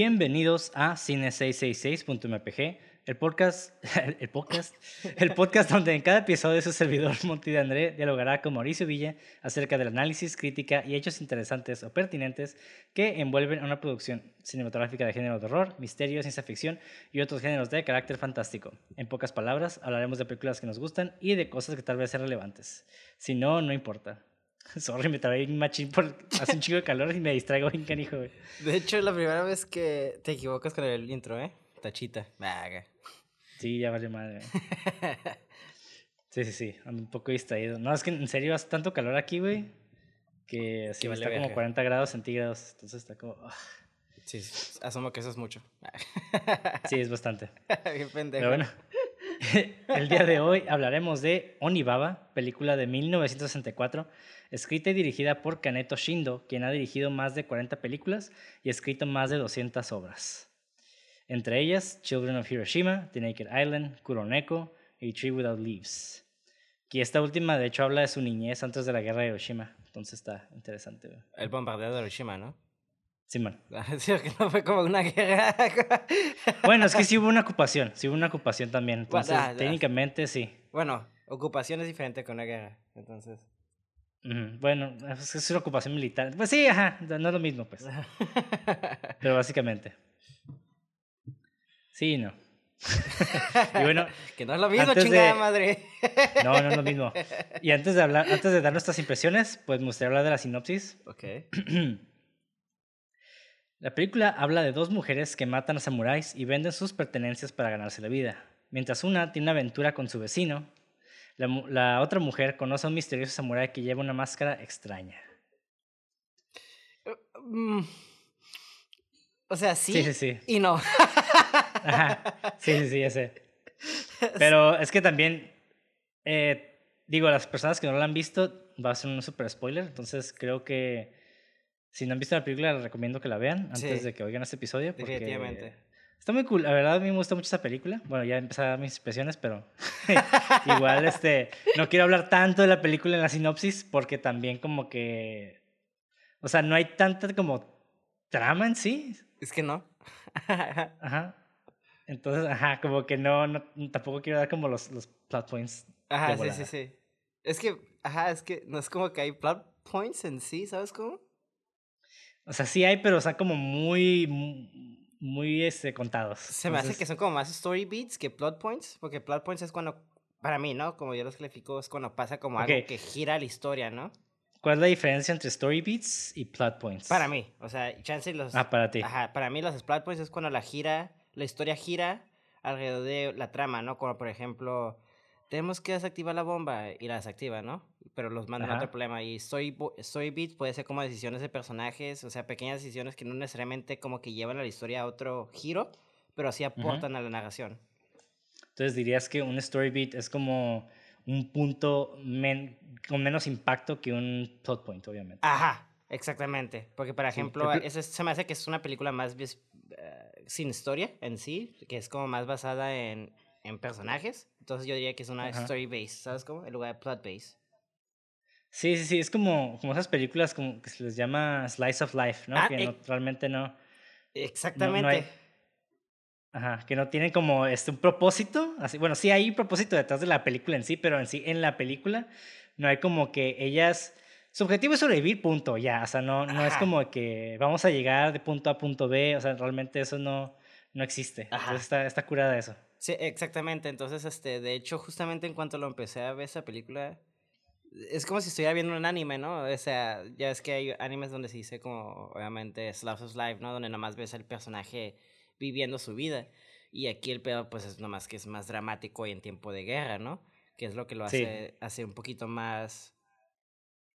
Bienvenidos a Cine666.mpg, el podcast, el podcast, el podcast donde en cada episodio su servidor Monty de André dialogará con Mauricio Villa acerca del análisis, crítica y hechos interesantes o pertinentes que envuelven a una producción cinematográfica de género de horror, misterio, ciencia ficción y otros géneros de carácter fantástico. En pocas palabras, hablaremos de películas que nos gustan y de cosas que tal vez sean relevantes. Si no, no importa. Sorry, me trabé un machín por hace un chico de calor y me distraigo bien canijo, güey. De hecho, es la primera vez que te equivocas con el intro, ¿eh? Tachita. Vaga. Sí, ya vale madre. Sí, sí, sí, ando un poco distraído. No, es que en serio hace tanto calor aquí, güey, que así Que vale está como verga. 40 grados centígrados, entonces está como... Sí, sí, asumo que eso es mucho. Sí, es bastante. Bien pendejo. Pero bueno, el día de hoy hablaremos de Onibaba, película de 1964, escrita y dirigida por Kaneto Shindo, quien ha dirigido más de 40 películas y escrito más de 200 obras. Entre ellas, Children of Hiroshima, The Naked Island, Kuroneko y Tree Without Leaves. Que esta última, de hecho, habla de su niñez antes de la guerra de Hiroshima. Entonces está interesante. El bombardeo de Hiroshima, ¿no? Simón. Sí, que no fue como una guerra. Bueno, es que sí hubo una ocupación, sí hubo una ocupación también. Bueno, Entonces, ah, ah. técnicamente sí. bueno, ocupación es diferente que una guerra. Entonces. Bueno, es una ocupación militar. Pues sí, ajá, no es lo mismo, pues. Pero básicamente. Sí, y no. y bueno, que no es lo mismo, chingada de- madre. no, no es lo mismo. Y antes de hablar, antes de dar nuestras impresiones, pues me gustaría hablar de la sinopsis. Ok. La película habla de dos mujeres que matan a samuráis y venden sus pertenencias para ganarse la vida. Mientras una tiene una aventura con su vecino, la, la otra mujer conoce a un misterioso samurái que lleva una máscara extraña. Mm. O sea, sí, Sí, sí, sí. y no. Ajá. Sí, sí, sí, ya sé. Pero es que también, eh, digo, las personas que no la han visto, va a ser un super spoiler. Entonces creo que si no han visto la película, les recomiendo que la vean antes Sí. de que oigan este episodio. Porque Definitivamente. Está muy cool. La verdad, a mí me gusta mucho esta película. Bueno, ya dar mis impresiones, pero igual este, no quiero hablar tanto de la película en la sinopsis porque también como que... O sea, no hay tanta como trama en sí. Es que no. Ajá. Entonces, ajá, como que no, no tampoco quiero dar como los, los plot points. Ajá, sí, sí, sí. Es que, ajá, es que no es como que hay plot points en sí, ¿sabes cómo? O sea, sí hay, pero están como muy, muy, muy, este, contados. Se me hace que son como más story beats que plot points, porque plot points es cuando, para mí, ¿no? Como yo los clasifico, es cuando pasa como algo que gira la historia, ¿no? ¿Cuál es la diferencia entre story beats y plot points? Para mí, o sea, chance los... Ah, para ti. Ajá, para mí los plot points es cuando la gira, la historia gira alrededor de la trama, ¿no? Como por ejemplo, tenemos que desactivar la bomba y la desactiva, ¿no? Pero los mandan a Ajá. otro problema. Y story, bo- story beats puede ser como decisiones de personajes, o sea, pequeñas decisiones que no necesariamente como que llevan a la historia a otro giro, pero sí aportan a la narración. Entonces dirías que un story beat es como un punto men- con menos impacto que un plot point, obviamente. Ajá, exactamente. Porque, por Sí, ejemplo, que- eso es- se me hace que es una película más eh, sin historia en sí, que es como más basada en, en personajes. Entonces yo diría que es una Ajá. story base, ¿sabes cómo? En lugar de plot base. Sí, sí, sí, es como, como esas películas como que se les llama Slice of Life, ¿no? Ah, que no- realmente no... Exactamente. hay- Ajá, que no tienen como este, un propósito. Así, bueno, sí hay un propósito detrás de la película en sí, pero en sí, en la película, no hay como que ellas. Su objetivo es sobrevivir, punto, ya. O sea, no, no es como que vamos a llegar de punto A a punto B. O sea, realmente eso no, no existe. Ajá. Entonces está, está curada eso. Sí, exactamente. Entonces, este, de hecho, justamente en cuanto lo empecé a ver esa película, es como si estuviera viendo un anime, ¿no? O sea, ya es que hay animes donde se dice como, obviamente, Slice of Life, ¿no? Donde nomás ves al personaje viviendo su vida. Y aquí el pedo, pues, es nomás que es más dramático y en tiempo de guerra, ¿no? Que es lo que lo Sí. hace, hace un poquito más...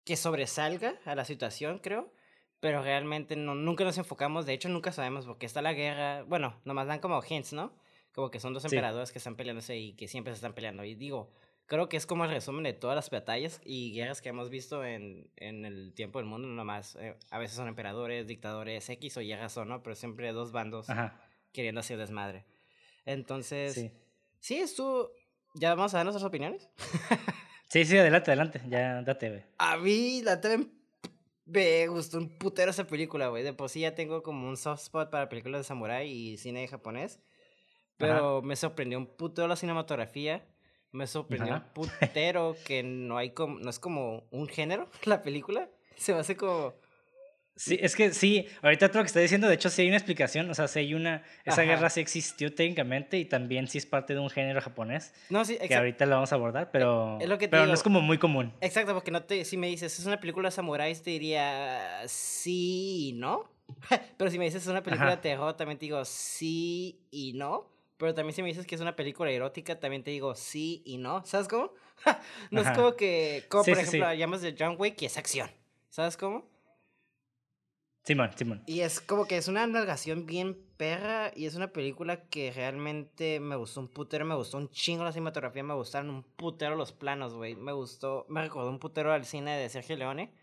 que sobresalga a la situación, creo. Pero realmente no, nunca nos enfocamos, de hecho nunca sabemos por qué está la guerra. Bueno, nomás dan como hints, ¿no? Como que son dos Sí. emperadores que están peleándose y que siempre se están peleando. Y digo, creo que es como el resumen de todas las batallas y guerras que hemos visto en, en el tiempo del mundo. Nomás, eh, a veces son emperadores, dictadores, X o Y razón, ¿no? Pero siempre dos bandos Ajá. queriendo hacer desmadre. Entonces, Sí. sí, estuvo... ¿Ya vamos a dar nuestras opiniones? Sí, sí, adelante, adelante. Ya, date, güey. A mí la TV Me gustó un putero esa película, güey. De por sí ya tengo como un soft spot para películas de samurai y cine japonés. Pero me sorprendió un putero la cinematografía. Me sorprendió un putero que no hay como, no es como un género la película. Se me hace como Sí, es que sí, ahorita todo lo que está diciendo, de hecho sí hay una explicación, o sea, sí hay una, esa guerra sí existió técnicamente y también sí es parte de un género japonés. No, sí, Que ahorita lo vamos a abordar, pero, es lo que pero no es como muy común. Exacto, porque no te, si me dices, es una película de samuráis, te diría sí y no. pero si me dices, es una película de terror, también te digo sí y no. Pero también si me dices que es una película erótica, también te digo sí y no. ¿Sabes cómo? no es como que, como por ejemplo, llamas de John Wick y es acción. ¿Sabes cómo? Simón, Simón. Y es como que es una amalgación bien perra y es una película que realmente me gustó un putero, me gustó un chingo la cinematografía, me gustaron un putero los planos, güey. Me gustó, me recordó un putero al cine de Sergio Leone.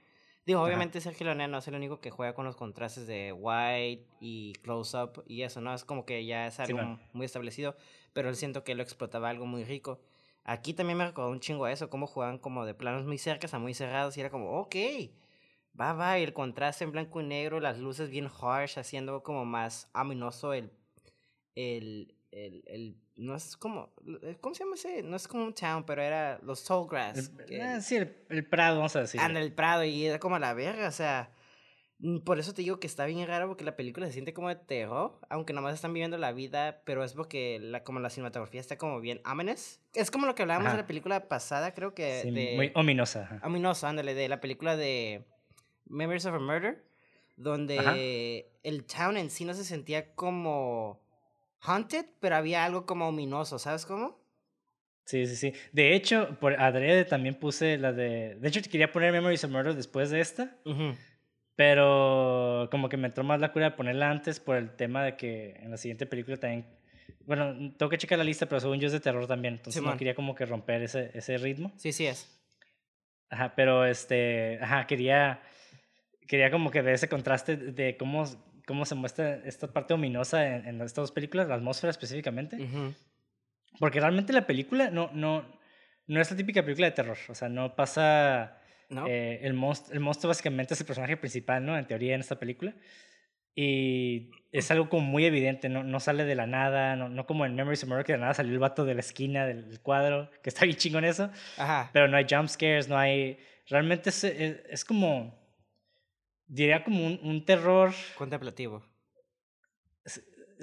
Digo, obviamente Sergio Leone no es el único que juega con los contrastes de white y close-up y eso, ¿no? Es como que ya es algo muy establecido, pero él siento que él lo explotaba algo muy rico. Aquí también me recordó un chingo a eso, cómo juegan como de planos muy cercas a muy cerrados y era como, ok, va, va, y el contraste en blanco y negro, las luces bien harsh, haciendo como más ominoso el, el, el, el no es como, eh, ¿cómo se llama ese? No es como un town, pero era los Tallgrass. Eh, sí, el, Prado, vamos a decir. Anda, el Prado, y era como la verga, o sea, mm, por eso te digo que está bien raro porque la película se siente como de terror, aunque nomás están viviendo la vida, pero es porque la, como la cinematografía está como bien ominous. Es como lo que hablábamos de la película pasada, creo que. Sí, muy ominosa. Ominosa, ándale, de la película de Memories of a Murder, donde el town en sí no se sentía como haunted, pero había algo como ominoso, ¿sabes cómo? Sí, sí, sí. De hecho, por adrede también puse la de... De hecho, quería poner Memories of Murder después de esta. Pero como que me entró más la cura de ponerla antes por el tema de que en la siguiente película también... Bueno, tengo que checar la lista, pero según yo es de terror también. Entonces no quería como que romper ese, ese ritmo. Sí, sí es. Ajá, pero este... Ajá, quería quería como que ver ese contraste de cómo, cómo se muestra esta parte ominosa en, en estas dos películas, la atmósfera específicamente. Porque realmente la película no, no, no es la típica película de terror. O sea, no pasa... Eh, el, monstruo, el monstruo básicamente es el personaje principal, ¿no? En teoría en esta película. Y es algo como muy evidente, no, no sale de la nada, no, no como en Memories of Murder, que de nada salió el vato de la esquina del cuadro, que está bien chingón eso. Ajá. Pero no hay jump scares, no hay... Realmente es, es como diría como un, un terror... Contemplativo.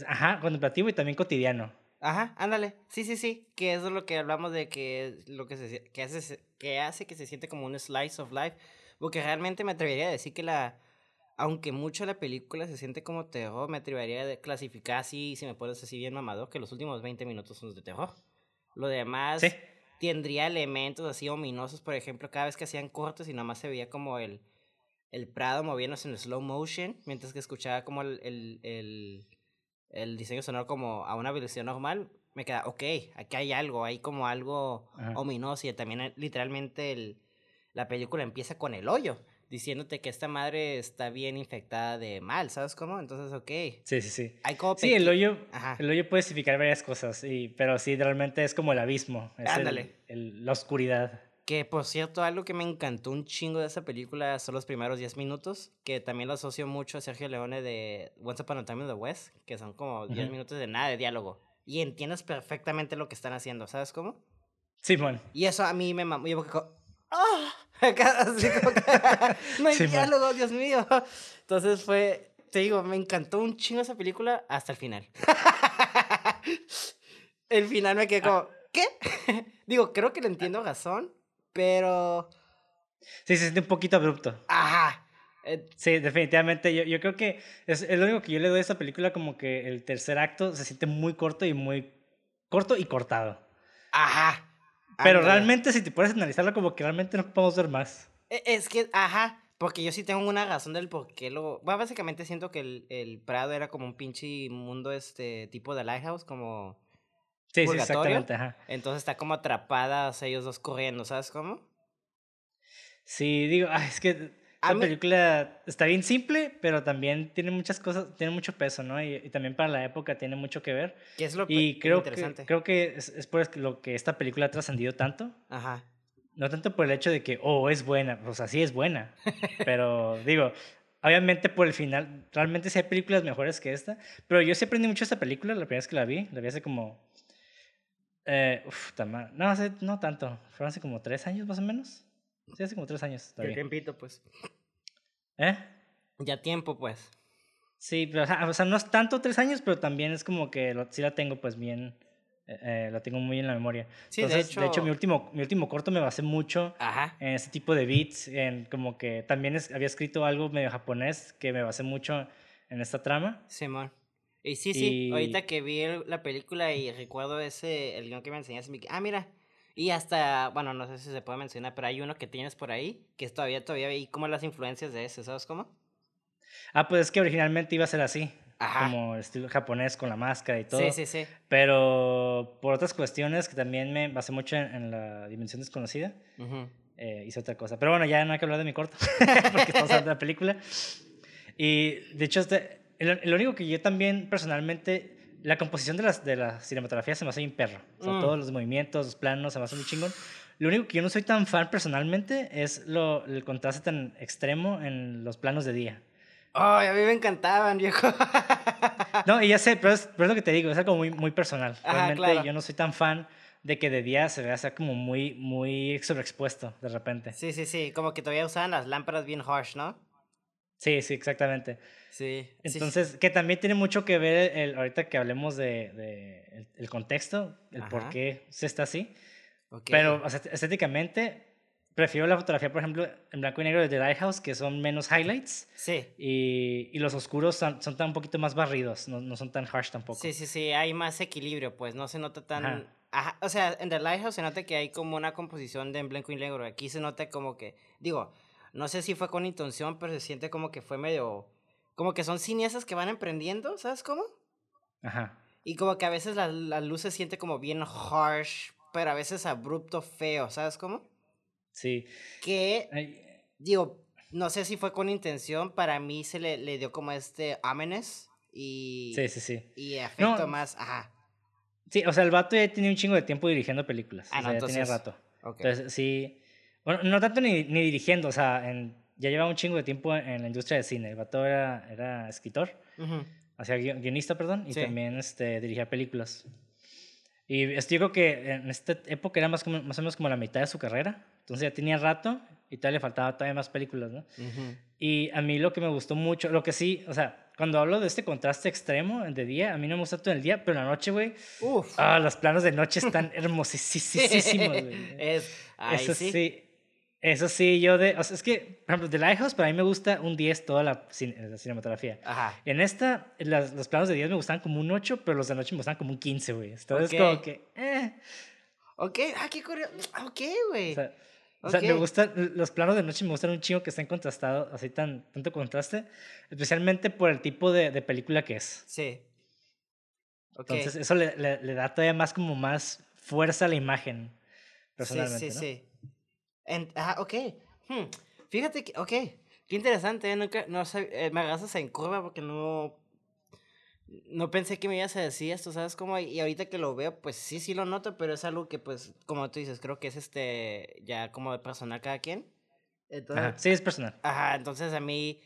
Ajá, contemplativo y también cotidiano. Ajá, ándale. Sí, sí, sí. Que eso es lo que hablamos de que lo que, se, que, hace, que hace que se siente como un slice of life. Porque realmente me atrevería a decir que la. Aunque mucho la película se siente como terror, me atrevería a clasificar así, si me puedes decir bien mamado, que los últimos 20 minutos son de terror. Lo demás tendría elementos así ominosos, por ejemplo, cada vez que hacían cortes y nomás se veía como el el Prado moviéndose en slow motion, mientras que escuchaba como el, el, el, el diseño sonoro como a una velocidad normal, me queda, ok, aquí hay algo, hay como algo ominoso y también eh, literalmente el, la película empieza con el hoyo, diciéndote que esta madre está bien infectada de mal, ¿sabes cómo? Entonces, ok. Sí, sí, sí. Hay como sí, el hoyo, el hoyo puede significar varias cosas, y, pero sí, realmente es como el abismo, es Ándale. El, la oscuridad. Que por cierto, algo que me encantó un chingo de esa película son los primeros 10 minutos, que también lo asocio mucho a Sergio Leone de Once Upon a Time in the West, que son como 10 minutos de nada de diálogo. Y entiendes perfectamente lo que están haciendo, ¿sabes cómo? Sí, bueno. Y eso a mí me mamó. Yo ¡ah! Así como que, no hay diálogo, Dios mío. Entonces fue, te digo, me encantó un chingo esa película hasta el final. el final me quedé como, ¿qué? digo, creo que le entiendo razón pero... Sí, se siente un poquito abrupto. Ajá. Eh, sí, definitivamente. Yo, yo creo que es, lo único que yo le doy a esta película, como que el tercer acto se siente muy corto y muy... Corto y cortado. Ajá. Pero realmente si te puedes analizarlo, como que realmente no podemos ver más. E, es que, ajá, porque yo sí tengo una razón del por qué lo... Bueno, básicamente siento que el, el Prado era como un pinche mundo este tipo de Lighthouse, como Sí, sí, exactamente. Ajá. Entonces está como atrapada, o sea, ellos dos corriendo, ¿sabes cómo? Sí, digo, es que la película está bien simple, pero también tiene muchas cosas, tiene mucho peso, ¿no? Y, también para la época tiene mucho que ver. ¿Qué es lo y creo interesante? Que, creo que es, es por lo que esta película ha trascendido tanto. Ajá. No tanto por el hecho de que, oh, es buena, o sea, sí es buena, pero digo, obviamente por el final, realmente sí hay películas mejores que esta, pero yo sí aprendí mucho esta película, la primera vez que la vi, la vi hace como, eh, uf, no, hace, no tanto, fueron hace como tres años más o menos, sí, hace como tres años. Todavía. tiempito, pues. ¿Eh? Ya tiempo, pues. Sí, pero, o sea, no es tanto tres años, pero también es como que lo, sí la tengo pues bien eh, eh, la tengo muy en la memoria. Sí, Entonces, de, hecho... mi, último, mi último corto me basé mucho en ese tipo de beats, en como que también había escrito algo medio japonés que me basé mucho en esta trama. Simón. Y sí, sí, ahorita que vi la película y recuerdo ese, el guion que me enseñaste, ah, mira, y hasta, bueno, no sé si se puede mencionar, pero hay uno que tienes por ahí, que es todavía, todavía, y como las influencias de ese, ¿sabes cómo? Ah, pues es que originalmente iba a ser así como estilo japonés con la máscara y todo. Sí, sí, sí. Pero por otras cuestiones que también me basé mucho en, la dimensión desconocida, eh, hice otra cosa. Pero bueno, ya no hay que hablar de mi corto, porque estamos hablando de la película. Y de hecho, este, el, único que yo también personalmente, la composición de, las, de la cinematografía se me hace bien perro. O sea, mm. todos los movimientos, los planos, se me hace muy chingón. Lo único que yo no soy tan fan personalmente es lo, el contraste tan extremo en los planos de día. Ay, a mí me encantaban, viejo. no, y ya sé, pero es, pero es, lo que te digo, es algo muy, muy personal. Realmente yo no soy tan fan de que de día se vea sea como muy, muy sobreexpuesto de repente. Sí, sí, sí, como que todavía usaban las lámparas bien harsh, ¿no? Sí, sí, exactamente. Sí. Entonces, que también tiene mucho que ver el, ahorita que hablemos de, de el, contexto, el por qué se está así. Pero o sea, estéticamente prefiero la fotografía, por ejemplo, en blanco y negro de The Lighthouse, que son menos highlights. Sí. Y, y los oscuros son, son, tan un poquito más barridos, no, no, son tan harsh tampoco. Sí, sí, sí, hay más equilibrio, pues no se nota tan... Ajá. O sea, en The Lighthouse se nota que hay como una composición de en blanco y negro. Aquí se nota como que, digo, no sé si fue con intención, pero se siente como que fue medio... Como que son cineastas que van emprendiendo, ¿sabes cómo? Ajá. Y como que a veces la, la luz se siente como bien harsh, pero a veces abrupto, feo, ¿sabes cómo? Sí. Que, digo, no sé si fue con intención, para mí se le, le dio como este amenes y... Sí, sí, sí. Y efecto más, ajá. Sí, o sea, el vato ya tenía un chingo de tiempo dirigiendo películas. Ah, o sea, ya tenía rato. Entonces, sí. Bueno, no tanto ni, ni dirigiendo, o sea, en, ya llevaba un chingo de tiempo en, la industria del cine. El vato era, era escritor, o sea, guionista, perdón, y también este, dirigía películas. Y esto, yo creo que en esta época era más, como, más o menos como la mitad de su carrera. Entonces ya tenía rato y todavía le faltaba todavía más películas, ¿no? Y a mí lo que me gustó mucho, lo que sí, o sea, cuando hablo de este contraste extremo de día, a mí no me gusta todo el día, pero en la noche, güey, ah, los planos de noche están hermosísimos, güey. Es, Eso sí. Eso sí, yo de... O sea, es que, por ejemplo, The Lighthouse para mí me gusta un 10 toda la, cinematografía. Ajá. En esta, los planos de 10 me gustan como un 8, pero los de noche me gustan como un 15, güey. Entonces, como que... Eh. Ok, ah, qué curioso. Ok, güey. O sea, me gustan, los planos de noche me gustan un chingo que estén contrastados, así tan, tanto contraste, especialmente por el tipo de, de película que es. Sí. Entonces, eso le, le, da todavía más como más fuerza a la imagen, personalmente, Sí, sí, sí. Ah, ok. Hmm. Fíjate que, ok, qué interesante, ¿eh? nunca, no sé, eh, me agarras en curva porque no no pensé que me ibas a decir esto, ¿sabes cómo? Y ahorita que lo veo, pues sí, sí lo noto, pero es algo que, pues, como tú dices, creo que es este, ya como de personal cada quien. Entonces, sí, es personal. Ajá, entonces a mí,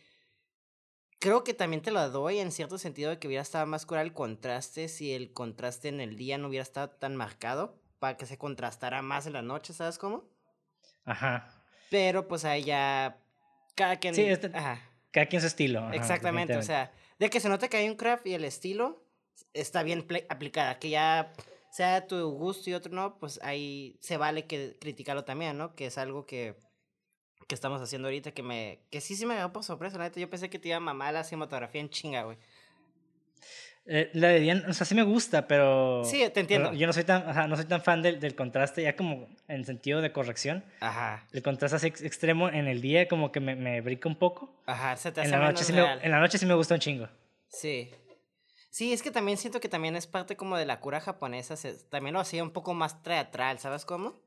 creo que también te lo doy en cierto sentido de que hubiera estado más cura el contraste si el contraste en el día no hubiera estado tan marcado, para que se contrastara más en la noche, ¿sabes cómo? Ajá. Pero pues ahí ya, cada quien... Sí, este, ajá. cada quien su estilo. Exactamente, o sea de que se nota que hay un craft y el estilo está bien aplicada, que ya sea tu gusto y otro no, pues ahí se vale que criticarlo también, ¿no? Que es algo que, que estamos haciendo ahorita que me que sí sí me agarró por sorpresa, la Yo pensé que te iba a mamar la cinematografía en chinga, güey. Eh, la de Diane, o sea, sí me gusta, pero... Sí, te entiendo. Yo no soy tan, no soy tan fan del, del, contraste, ya como en sentido de corrección. Ajá. El contraste así extremo en el día como que me, me brinca un poco. Ajá, se te hace en la noche sí me, En la noche sí me gusta un chingo. Sí. Sí, es que también siento que también es parte como de la cura japonesa, también lo hacía un poco más teatral, ¿sabes cómo?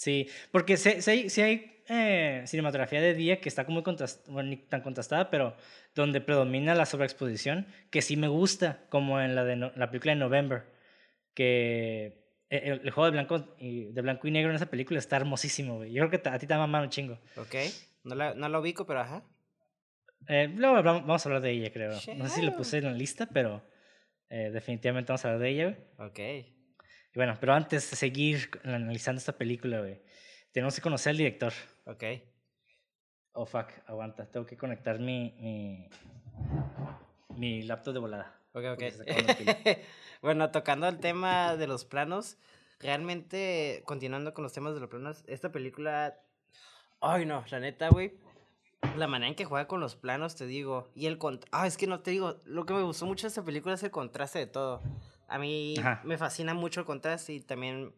Sí, porque si, si hay, eh, cinematografía de día que está como bueno, ni tan contrastada, pero donde predomina la sobreexposición, que sí me gusta, como en la de la película de November, que eh, el, el juego de blanco, y, de blanco y negro en esa película está hermosísimo, güey. Yo creo que a ti te mamar un chingo. Ok. No, la, no lo ubico, pero ajá. Eh, luego hablamos- vamos a hablar de ella, creo. No sé si lo puse en la lista, pero eh, definitivamente vamos a hablar de ella, güey. Ok. Y bueno, pero antes de seguir analizando esta película, güey, tenemos que conocer al director. Ok. Oh, fuck, aguanta. Tengo que conectar mi, mi, mi laptop de volada. Ok, ok. bueno, tocando el tema de los planos, realmente, continuando con los temas de los planos, esta película. Ay, no, la neta, güey. La manera en que juega con los planos, te digo. Y el Ah, es que no te digo. Lo que me gustó mucho de esta película es el contraste de todo. A mí Ajá. me fascina mucho el contraste y también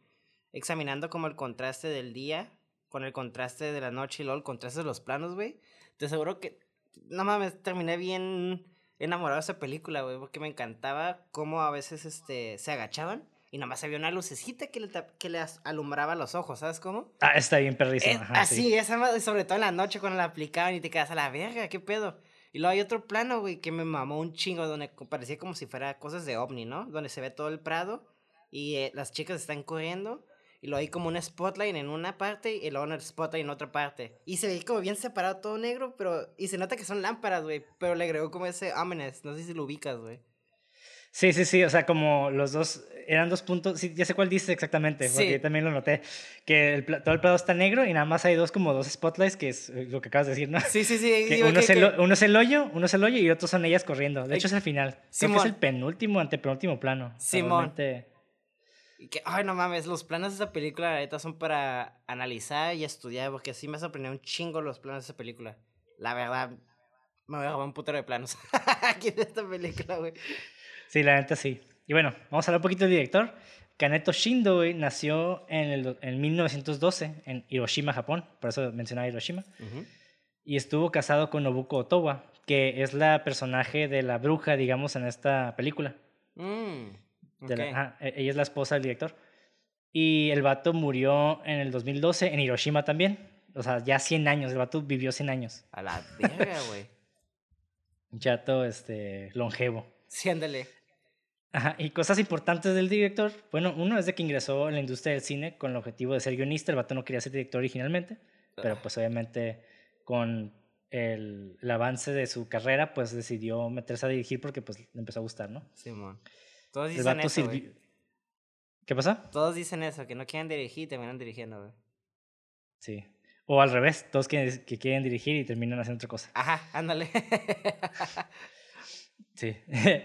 examinando como el contraste del día con el contraste de la noche y luego el contraste de los planos, güey. Te aseguro que. No mames, terminé bien enamorado de esa película, güey, porque me encantaba cómo a veces este, se agachaban y nomás había una lucecita que le, que le alumbraba los ojos, ¿sabes cómo? Ah, está bien perrísimo. Eh, así, sí. esa sobre todo en la noche cuando la aplicaban y te quedas a la verga, ¿qué pedo? Y luego hay otro plano, güey, que me mamó un chingo, donde parecía como si fuera cosas de ovni, ¿no? Donde se ve todo el prado y eh, las chicas están corriendo y luego hay como un spotlight en una parte y luego un spotlight en otra parte. Y se ve como bien separado todo negro, pero... Y se nota que son lámparas, güey, pero le agregó como ese ominous, no sé si lo ubicas, güey. Sí, sí, sí, o sea, como los dos, eran dos puntos, sí, ya sé cuál dices exactamente, porque Sí. yo también lo noté, que el, todo el plano está negro y nada más hay dos, como dos spotlights, que es lo que acabas de decir, ¿no? Sí, sí, sí. Que uno, que- es el, que- uno es el hoyo, uno es el hoyo y otros son ellas corriendo. De hecho, es el final. Creo que es Simón. el penúltimo, antepenúltimo plano. Simón. que, ay, no mames, los planos de esa película, la neta, son para analizar y estudiar, porque sí me sorprendió un chingo los planos de esa película. La verdad, me voy a robar un putero de planos aquí de esta película, güey. Sí, la neta sí. Y bueno, vamos a hablar un poquito del director. Kaneto Shindo nació en, el, do- en 1912 en Hiroshima, Japón. Por eso mencionaba Hiroshima. Y estuvo casado con Nobuko Otowa, que es la personaje de la bruja, digamos, en esta película. Mm, De la- ok. ajá, e- ella es la esposa del director. Y el vato murió en el 2012 en Hiroshima también. O sea, ya 100 años. El vato vivió 100 años. A la verga, güey. Un chato este, longevo. Sí, ándale. Ajá, y cosas importantes del director. Bueno, uno es de que ingresó en la industria del cine con el objetivo de ser guionista. El vato no quería ser director originalmente, pero pues obviamente con el, el avance de su carrera, pues decidió meterse a dirigir porque pues le empezó a gustar, ¿no? Simón. Todos El dicen vato eso, güey. sirvió... ¿Qué pasa? Todos dicen eso, que no quieren dirigir y terminan dirigiendo, güey. Sí. O al revés, todos quieren, que quieren dirigir y terminan haciendo otra cosa. Ajá, ándale. Sí.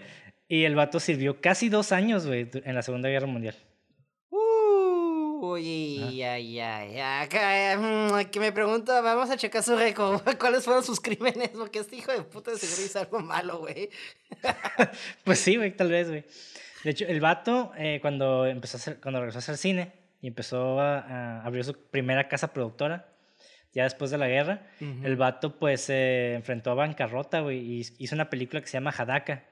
y el vato sirvió casi dos años, güey, en la Segunda Guerra Mundial. Uy, ay, ay, acá, mm, que me pregunta, vamos a checar su récord, ¿cuáles fueron sus crímenes? Porque este hijo de puta de seguro hizo algo malo, güey. Pues sí, güey, tal vez, güey. De hecho, el vato, eh, cuando, empezó a hacer, cuando regresó a hacer cine y empezó a, a abrir su primera casa productora, ya después de la guerra, el vato pues se enfrentó a bancarrota, güey, y hizo una película que se llama Hadaka,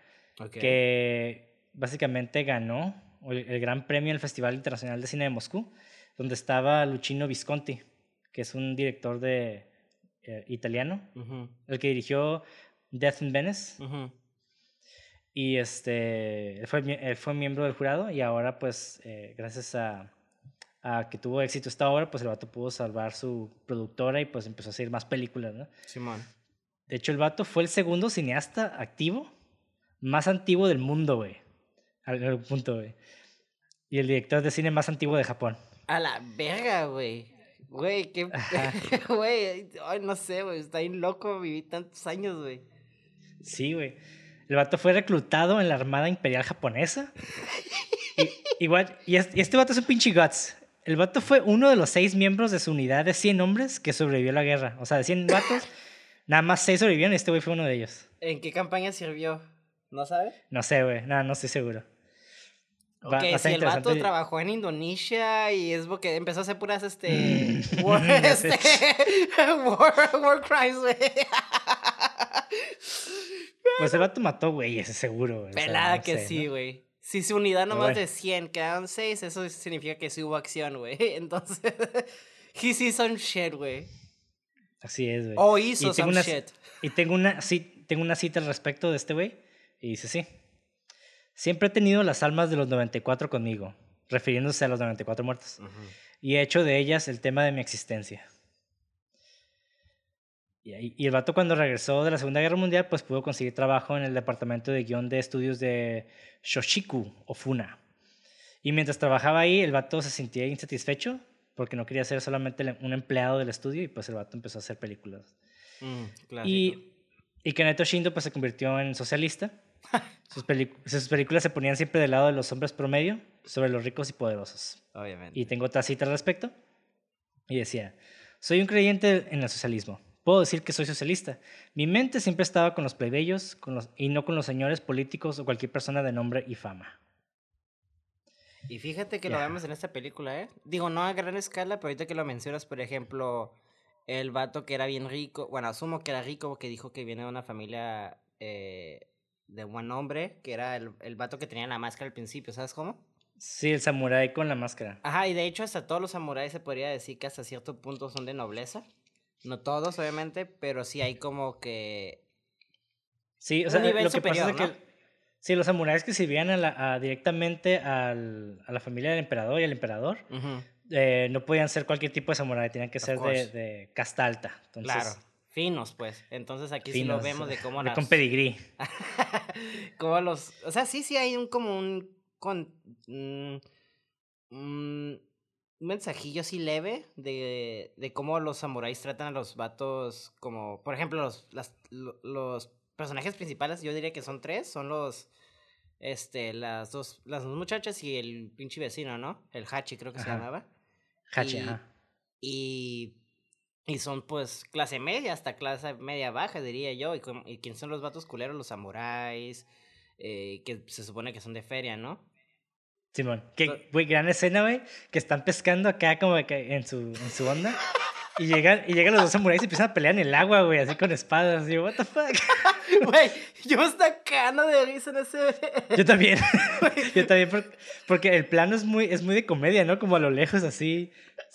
que básicamente ganó el, gran premio del Festival Internacional de Cine de Moscú, donde estaba Luchino Visconti, que es un director de, eh, italiano, el que dirigió Death in Venice. Y este, él fue, él fue miembro del jurado y ahora pues eh, gracias a, a que tuvo éxito esta obra, pues el vato pudo salvar su productora y pues empezó a hacer más películas, ¿no? Simón. De hecho, el vato fue el segundo cineasta activo más antiguo del mundo, güey. Al punto, güey. Y el director de cine más antiguo de Japón. A la verga, güey. Güey, qué... Güey, ay, no sé, güey, está bien loco, viví tantos años, güey. Sí, güey. El vato fue reclutado en la Armada Imperial Japonesa. Y- igual, y, es- y este vato es un pinche guts. El vato fue uno de los seis miembros de su unidad de 100 hombres que sobrevivió a la guerra. O sea, de 100 vatos, nada más seis sobrevivieron y este güey fue uno de ellos. ¿En qué campaña sirvió? ¿No sabes? No sé, güey. Nada, no estoy seguro. Va- Ok, va a estar si el vato trabajó en Indonesia y es porque empezó a hacer puras, este... War, este war, war crimes, güey. Pues el vato mató güeyes, seguro. güey. O sea, Pelada no que sé, sí, ¿no? güey. Si su unidad nomás bueno. de 100 quedaron 6, eso significa que sí hubo acción, güey. Entonces, he sí some shit, güey. Así es, güey. O hizo Y some una- shit. Y tengo una, sí, tengo una cita al respecto de este güey. Y dice, sí. Siempre he tenido las almas de los 94 conmigo. refiriéndose a los 94 muertos. Y he hecho de ellas el tema de mi existencia. Y, el vato cuando regresó de la Segunda Guerra Mundial, pues pudo conseguir trabajo en el departamento de guion de estudios de Shoshiku o Funa. Y mientras trabajaba ahí, el vato se sentía insatisfecho porque no quería ser solamente un empleado del estudio y pues el vato empezó a hacer películas. Mm, y, y Kaneto Shindo pues se convirtió en socialista. sus, sus películas se ponían siempre del lado de los hombres promedio sobre los ricos y poderosos. Obviamente. Y tengo otra cita al respecto. Y decía, soy un creyente en el socialismo Puedo decir que soy socialista. Mi mente siempre estaba con los plebeyos con los, y no con los señores políticos o cualquier persona de nombre y fama. Y fíjate que lo vemos en esta película, ¿eh? Digo, no a gran escala, pero ahorita que lo mencionas, por ejemplo, el vato que era bien rico, bueno, asumo que era rico porque dijo que viene de una familia eh, de buen hombre, que era el, el vato que tenía la máscara al principio, ¿sabes cómo? Sí, el samurái con la máscara. Ajá, y de hecho hasta todos los samuráis se podría decir que hasta cierto punto son de nobleza. No todos, obviamente, pero sí hay como que. Sí, o sea, lo que pasa es que. Sí, los samuráis que sirvían a directamente al, a la familia del emperador y al emperador, eh, no podían ser cualquier tipo de samurái, tenían que ser de, de, casta alta. Entonces, claro, finos, pues. Entonces aquí sí lo vemos de cómo las... Con pedigrí. como los... O sea, sí, sí hay un como un... Con, mm, mm, un mensajillo así leve de, de cómo los samuráis tratan a los vatos como, por ejemplo, los, las, los personajes principales, yo diría que son tres, son los, este, las dos, las dos muchachas y el pinche vecino, ¿no? El Hachi creo que se llamaba. Hachi, ajá. Y, y son pues clase media hasta clase media baja, diría yo. Y, y quién son los vatos culeros, los samuráis, eh, que se supone que son de feria, ¿no? Simón, que, güey, gran escena, güey, que están pescando acá como que en su, en su onda. Y llegan, y llegan los dos samuráis y empiezan a pelear en el agua, güey, así con espadas. Y yo, what the fuck. Güey, yo está cagando de risa en ese. Yo también. yo también, porque, el plano es muy, es muy de comedia, ¿no? Como a lo lejos, así.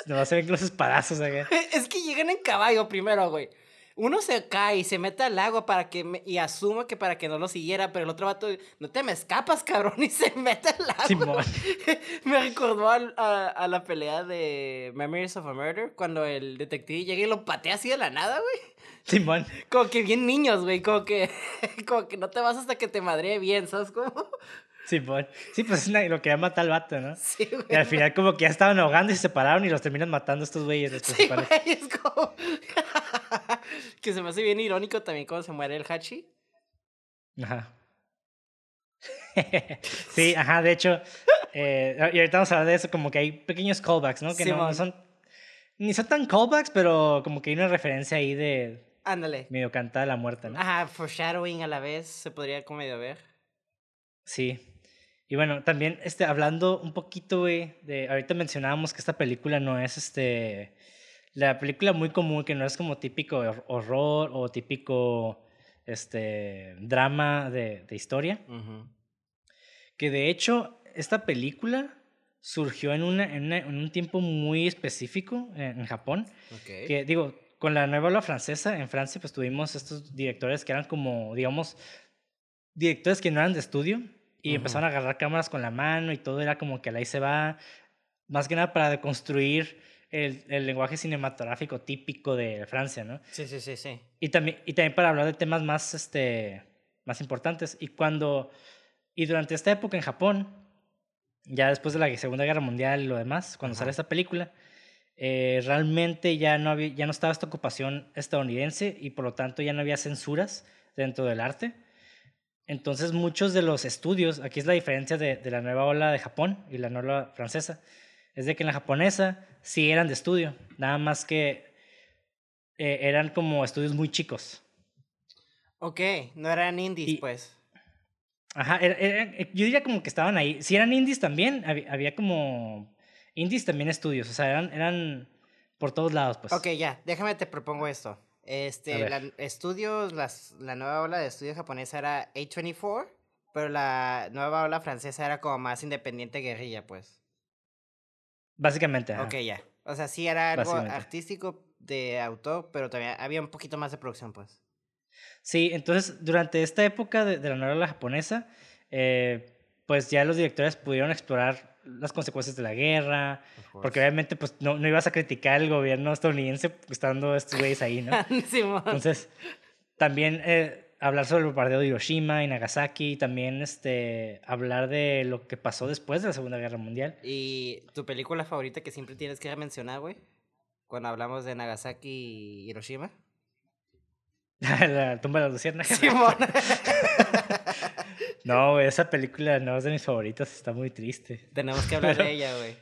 Nomás se ven los espadazos acá. Es que llegan en caballo primero, güey uno se cae y se mete al agua para que y asumo que para que no lo siguiera, pero el otro vato, no te me escapas, cabrón, y se mete al agua. me recordó a, a, la pelea de Memories of a Murder, cuando el detective llega y lo patea así de la nada, güey. Simón. Como que bien niños, güey, como que, como que no te vas hasta que te madre bien, ¿sabes cómo? Sí, pues, sí, pues es lo que ya mata al vato, ¿no? Sí, güey. Y al final como que ya estaban ahogando y se separaron y los terminan matando estos güeyes. Sí, güey, es como... que se me hace bien irónico también cuando se muere el Hachi. Ajá. sí, ajá, de hecho, eh, y ahorita vamos a hablar de eso, como que hay pequeños callbacks, ¿no? Que no, son, ni son tan callbacks, pero como que hay una referencia ahí de... Ándale. Medio cantada la muerte, ¿no? Ajá, foreshadowing a la vez, se podría como medio ver. Sí. Y bueno, también este, hablando un poquito, güey, de, ahorita mencionábamos que esta película no es este la película muy común, que no es como típico horror o típico este, drama de, de historia. Que de hecho, esta película surgió en, una, en, un tiempo muy específico en, Japón. Que digo, con la nueva ola francesa, en Francia, pues tuvimos estos directores que eran como, digamos, directores que no eran de estudio y empezaron a agarrar cámaras con la mano y todo era como que ahí se va, más que nada para deconstruir el, el, lenguaje cinematográfico típico de Francia, ¿no? Sí, sí, sí, sí. Y también, y también para hablar de temas más, este, más importantes. Y cuando, y durante esta época en Japón, ya después de la Segunda Guerra Mundial y lo demás, cuando sale esta película, eh, realmente ya no, había, ya no estaba esta ocupación estadounidense y por lo tanto ya no había censuras dentro del arte. Entonces muchos de los estudios, aquí es la diferencia de, de la nueva ola de Japón y la nueva ola francesa, es de que en la japonesa sí eran de estudio, nada más que eh, eran como estudios muy chicos. Ok, no eran indies, pues. Ajá, yo diría como que estaban ahí. Si eran indies también, había, como indies también estudios, o sea, eran, eran por todos lados, pues. Ok, ya, déjame te propongo esto. Este, la, estudios, las, la nueva ola de estudios japonesa era A24, pero la nueva ola francesa era como más independiente guerrilla, pues. Básicamente. Ok, ya. O sea, sí era algo artístico de autor, pero también había un poquito más de producción, pues. Sí, entonces durante esta época de, la novela japonesa, eh, pues ya los directores pudieron explorar las consecuencias de la guerra, porque obviamente pues no, no, ibas a criticar el gobierno estadounidense estando estos güeyes ahí, ¿no? Entonces, también eh, hablar sobre el bombardeo de Hiroshima y Nagasaki, y también este, hablar de lo que pasó después de la Segunda Guerra Mundial. ¿Y tu película favorita que siempre tienes que mencionar, güey? Cuando hablamos de Nagasaki y Hiroshima. la tumba de la luciérnagas. no, güey, esa película no es de mis favoritas, está muy triste. Tenemos que hablar de ella, güey.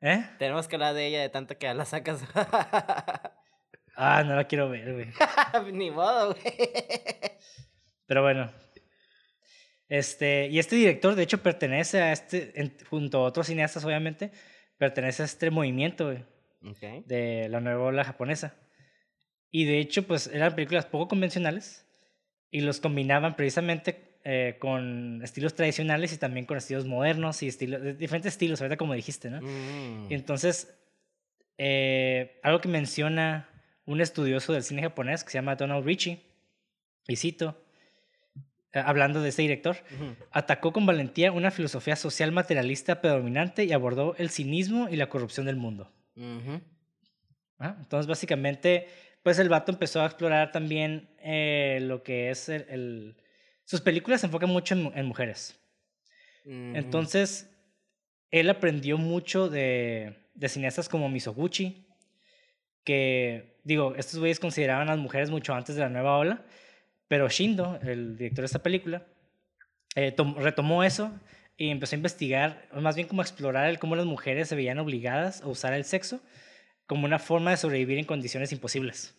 ¿Eh? Tenemos que hablar de ella de tanto que la sacas. ah, no la quiero ver, güey. Ni modo, güey. Pero bueno. Este, y este director, de hecho, pertenece a este, junto a otros cineastas, obviamente, pertenece a este movimiento, güey. De la nueva ola japonesa. Y de hecho, pues eran películas poco convencionales y los combinaban precisamente eh, con estilos tradicionales y también con estilos modernos y estilos, diferentes estilos, ahorita como dijiste, ¿no? Mm. entonces, eh, algo que menciona un estudioso del cine japonés que se llama Donald Ritchie, y cito, eh, hablando de ese director, atacó con valentía una filosofía social materialista predominante y abordó el cinismo y la corrupción del mundo. Ah, entonces, básicamente, pues el vato empezó a explorar también eh, lo que es el, Sus películas se enfocan mucho en, mujeres. Entonces, él aprendió mucho de, de cineastas como Misoguchi, que, digo, estos güeyes consideraban a las mujeres mucho antes de la nueva ola, pero Shindo, el director de esta película, eh, retomó eso y empezó a investigar, más bien como a explorar el cómo las mujeres se veían obligadas a usar el sexo como una forma de sobrevivir en condiciones imposibles.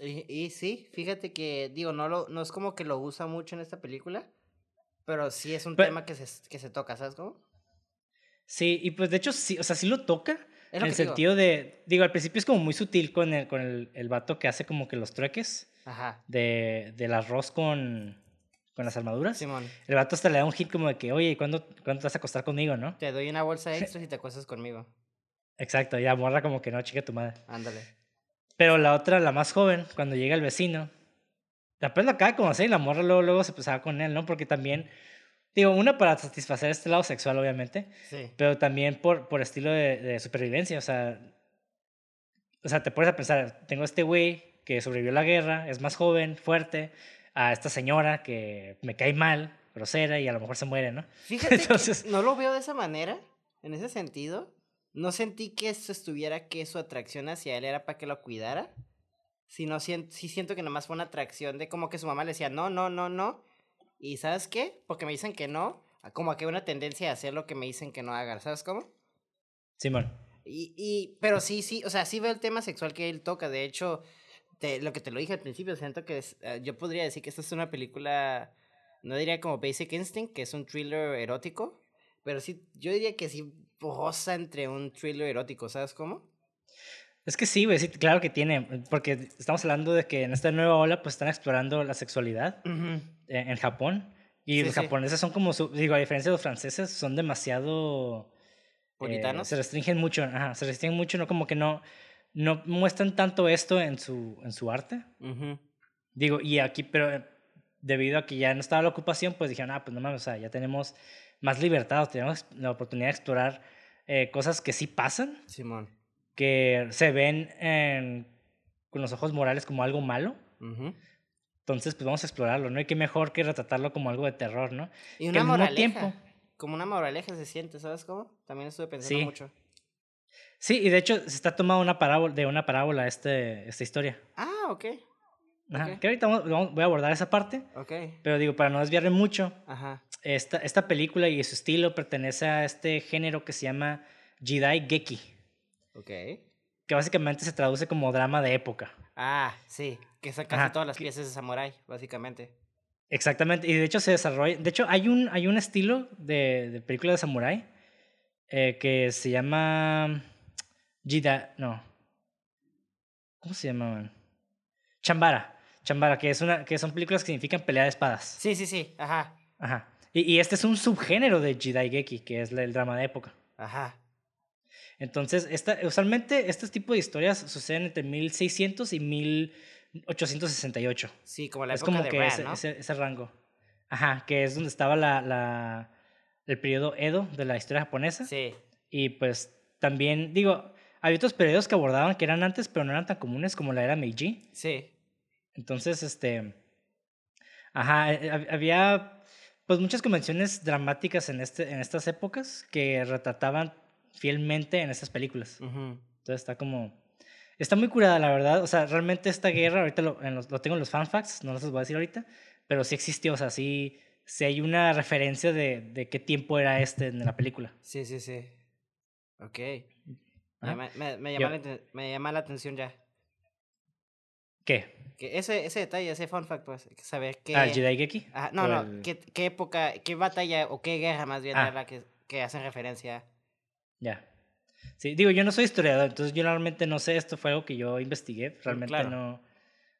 y, sí, fíjate que, digo, no, lo, no es como que lo usa mucho en esta película, pero sí es un tema que se, que se toca, ¿sabes cómo? Sí, y pues de hecho sí, o sea, sí lo toca, en el sentido de, digo, al principio es como muy sutil con el, con el, el vato que hace como que los trueques Ajá. De, del arroz con, con las armaduras. Simón. El vato hasta le da un hit como de que, oye, ¿cuándo, ¿cuándo te vas a acostar conmigo, no? Te doy una bolsa extra si te acuestas conmigo. Exacto, ya morra como que no, chica tu madre. Ándale. Pero la otra, la más joven, cuando llega el vecino, después lo acaba de conocer y la morra luego, luego se pasaba con él, ¿no? Porque también, digo, una para satisfacer este lado sexual, obviamente, sí. pero también por, por estilo de, de supervivencia, o sea, o sea, te pones a pensar, tengo este güey que sobrevivió a la guerra, es más joven, fuerte, a esta señora que me cae mal, grosera y a lo mejor se muere, ¿no? Fíjate Entonces, no lo veo de esa manera, en ese sentido, no sentí que eso estuviera, que su atracción hacia él era para que lo cuidara. Sino sí, siento que nomás fue una atracción de como que su mamá le decía, no, no, no, no. Y ¿sabes qué? Porque me dicen que no, como que hay una tendencia a hacer lo que me dicen que no haga, ¿sabes cómo? Simón. Y, y, pero sí, sí, o sea, sí veo el tema sexual que él toca. De hecho, te, lo que te lo dije al principio, siento que eh, yo podría decir que esta es una película, no diría como Basic Instinct, que es un thriller erótico, pero sí, yo diría que sí posa entre un thriller erótico, ¿sabes cómo? Es que sí, güey, sí, claro que tiene, porque estamos hablando de que en esta nueva ola pues están explorando la sexualidad en, Japón y los japoneses son como, digo, a diferencia de los franceses, son demasiado... Eh, se restringen mucho, ajá, se restringen mucho, no como que no, no muestran tanto esto en su, en su arte. Digo, y aquí, pero debido a que ya no estaba la ocupación, pues dijeron, ah, pues no mames, o sea, ya tenemos más libertad, tenemos la oportunidad de explorar eh, cosas que sí pasan. Simón. Que se ven con los ojos morales como algo malo. Entonces, pues vamos a explorarlo, ¿no? Y qué mejor que retratarlo como algo de terror, ¿no? Y una moraleja. Tiempo, como una moraleja se siente, ¿sabes cómo? También estuve pensando mucho. Sí, y de hecho se está tomando una parábola, de una parábola este, esta historia. Ah, ok. Ajá, Que ahorita voy a abordar esa parte. Ok. Pero digo, para no desviarme mucho, Ajá. Esta, esta película y su estilo pertenece a este género que se llama Jidai Geki. Ok. Que básicamente se traduce como drama de época. Ah, sí. Que casi todas las piezas de samurai, básicamente. Exactamente. Y de hecho se desarrolla. De hecho, hay un, hay un estilo de, de película de samurai eh, que se llama. Jida. No. ¿Cómo se llama, Chambara. Chambara, que, es una, que son películas que significan pelea de espadas. Sí, sí, sí. Ajá. Ajá. Y, y este es un subgénero de Jidaigeki, que es el drama de época. Ajá. Entonces, esta, usualmente este tipo de historias suceden entre 1600 y 1868. Sí, como la época es como que ese, ese, rango. Ajá, que es donde estaba la, la, el periodo Edo de la historia japonesa. Sí. Y pues también, digo, había otros periodos que abordaban que eran antes, pero no eran tan comunes como la era Meiji. Sí. Entonces, este. Ajá, eh, hab- había pues muchas convenciones dramáticas en, este, en estas épocas que retrataban fielmente en estas películas. Entonces está como. Está muy curada, la verdad. O sea, realmente esta guerra, ahorita lo, en los- lo tengo en los fanfacts, no los voy a decir ahorita, pero sí existió, o sea, sí, sí hay una referencia de, de qué tiempo era este en la película. Sí, sí, sí. Ok. Me, me- me Yo- llama la, me llama la atención ya. ¿Qué? Que ese, ese detalle, ese fun fact, pues, saber qué... Ah, el Jedi Geki. Ajá, no, no, el- ¿qué, qué época, qué batalla o qué guerra más bien Ah. la que, que hacen referencia. Ya. Sí, digo, yo no soy historiador, entonces yo realmente no sé, esto fue algo que yo investigué, realmente claro. no.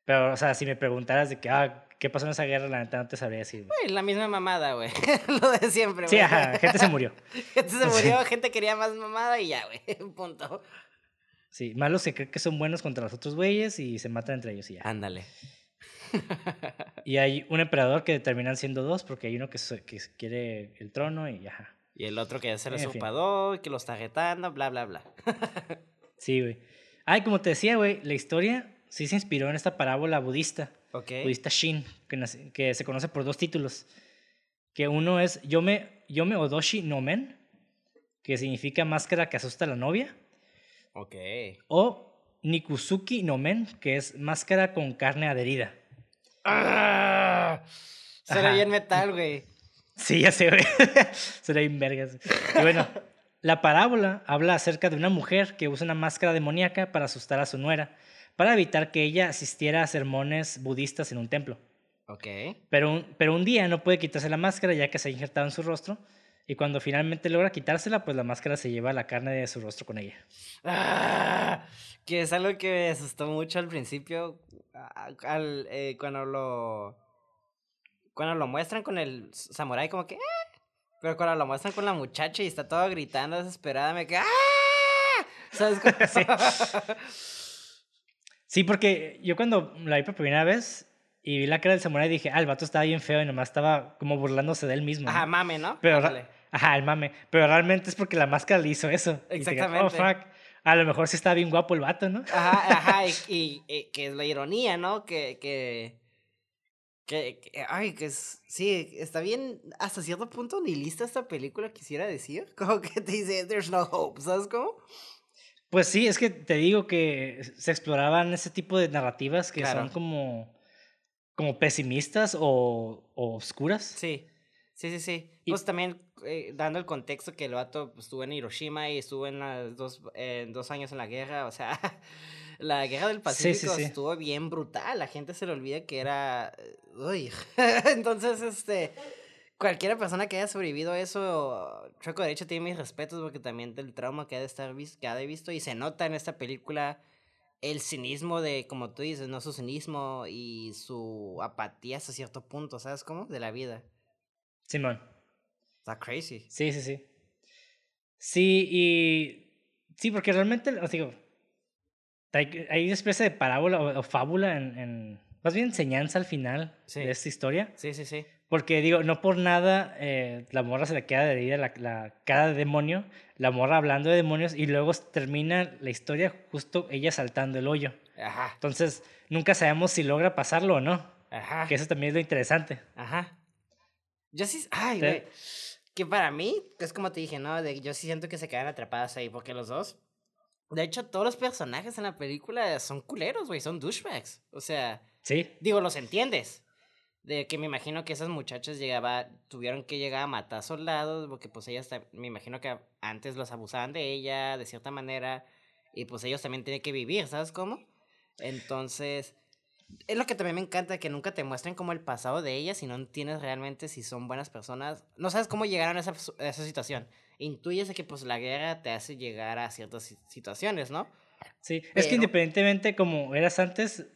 Pero, o sea, si me preguntaras de que, ah, ¿qué pasó en esa guerra? La neta no te sabría decir. güey. La misma mamada, güey. Lo de siempre, Sí, güey. ajá, gente se murió. Gente se murió, gente quería más mamada y ya, güey. Punto. Sí, malos que creen que son buenos contra los otros güeyes y se matan entre ellos y ya. Ándale. Y hay un emperador que terminan siendo dos porque hay uno que, se- que se quiere el trono y ajá. Y el otro que se lo En fin. usurpador, y que lo está retando, bla, bla, bla. Sí, güey. Ay, como te decía, güey, la historia sí se inspiró en esta parábola budista, Ok. budista Shin, que, nace- que se conoce por dos títulos. Que uno es Yome, Yome Odoshi no Men, que significa máscara que asusta a la novia, Ok. o Nikusuki no Men, que es máscara con carne adherida. ¡Ah! Ajá. bien metal, güey. Sí, ya sé, güey. Será bien vergas. Y bueno, la parábola habla acerca de una mujer que usa una máscara demoníaca para asustar a su nuera, para evitar que ella asistiera a sermones budistas en un templo. Ok. Pero un, pero un día no puede quitarse la máscara ya que se ha injertado en su rostro, y cuando finalmente logra quitársela, pues la máscara se lleva la carne de su rostro con ella. Ah, que es algo que me asustó mucho al principio. Al, eh, cuando lo. Cuando lo muestran con el samurái, como que. "Ah", Pero cuando lo muestran con la muchacha y está todo gritando desesperada, me queda. ¡Ah! ¿Sabes cómo? Sí, porque yo cuando la vi por primera vez y vi la cara del samurái dije, ah, el vato estaba bien feo y nomás estaba como burlándose de él mismo. Ajá, ¿no? mame, ¿no? Pero, Ándale. Ajá, el mame. Pero realmente es porque la máscara le hizo eso. Y te quedas, oh, Exactamente. fuck. A lo mejor sí está bien guapo el vato, ¿no? Ajá, ajá, y, y- y que es la ironía, ¿no? Que, que, que, que- ay, que es, sí, está bien, hasta cierto punto nihilista esta película, quisiera decir, como que te dice, there's no hope, ¿sabes cómo? Pues sí, es que te digo que se exploraban ese tipo de narrativas que Claro. son como, como pesimistas o, o oscuras. Sí, sí, sí, sí. Y- Pues también eh, dando el contexto que el vato pues, estuvo en Hiroshima y estuvo en las dos, eh, dos años en la guerra, o sea, la guerra del Sí, sí, Pacífico sí. estuvo bien brutal, la gente se le olvida que era... Uy, entonces, este, cualquiera persona que haya sobrevivido a eso, Chueco Derecho tiene mis respetos porque también del trauma que ha de estar que ha de visto y se nota en esta película el cinismo de, como tú dices, no su cinismo y su apatía hasta cierto punto, ¿sabes cómo? De la vida. Simón. Está crazy. Sí, sí, sí. Sí, y. Sí, porque realmente, os digo. Hay, hay una especie de parábola o, o fábula en, en- Más bien enseñanza al final Sí. de esta historia. Sí, sí, sí. Porque digo, no por nada eh, la morra se le queda de la, la cara de demonio, la morra hablando de demonios y luego termina la historia justo ella saltando el hoyo. Ajá. Entonces, nunca sabemos si logra pasarlo o no. Ajá. Que eso también es lo interesante. Ajá. Yo sí. Ay, güey. Que para mí, es como te dije, ¿no? De, yo sí siento que se quedan atrapadas ahí, porque los dos. De hecho, todos los personajes en la película son culeros, güey. Son douchebags. O sea, Sí, digo, los entiendes. De que me imagino que esas muchachas llegaba, tuvieron que llegar a matar soldados, porque pues ellas, me imagino que antes los abusaban de ella, de cierta manera, y pues ellos también tienen que vivir, ¿sabes cómo? Entonces, es lo que también me encanta, que nunca te muestren como el pasado de ellas, si no entiendes realmente si son buenas personas, no sabes cómo llegaron a esa, a esa situación. Intuyes de que pues la guerra te hace llegar a ciertas si- situaciones, ¿no? sí. Es que independientemente como eras antes,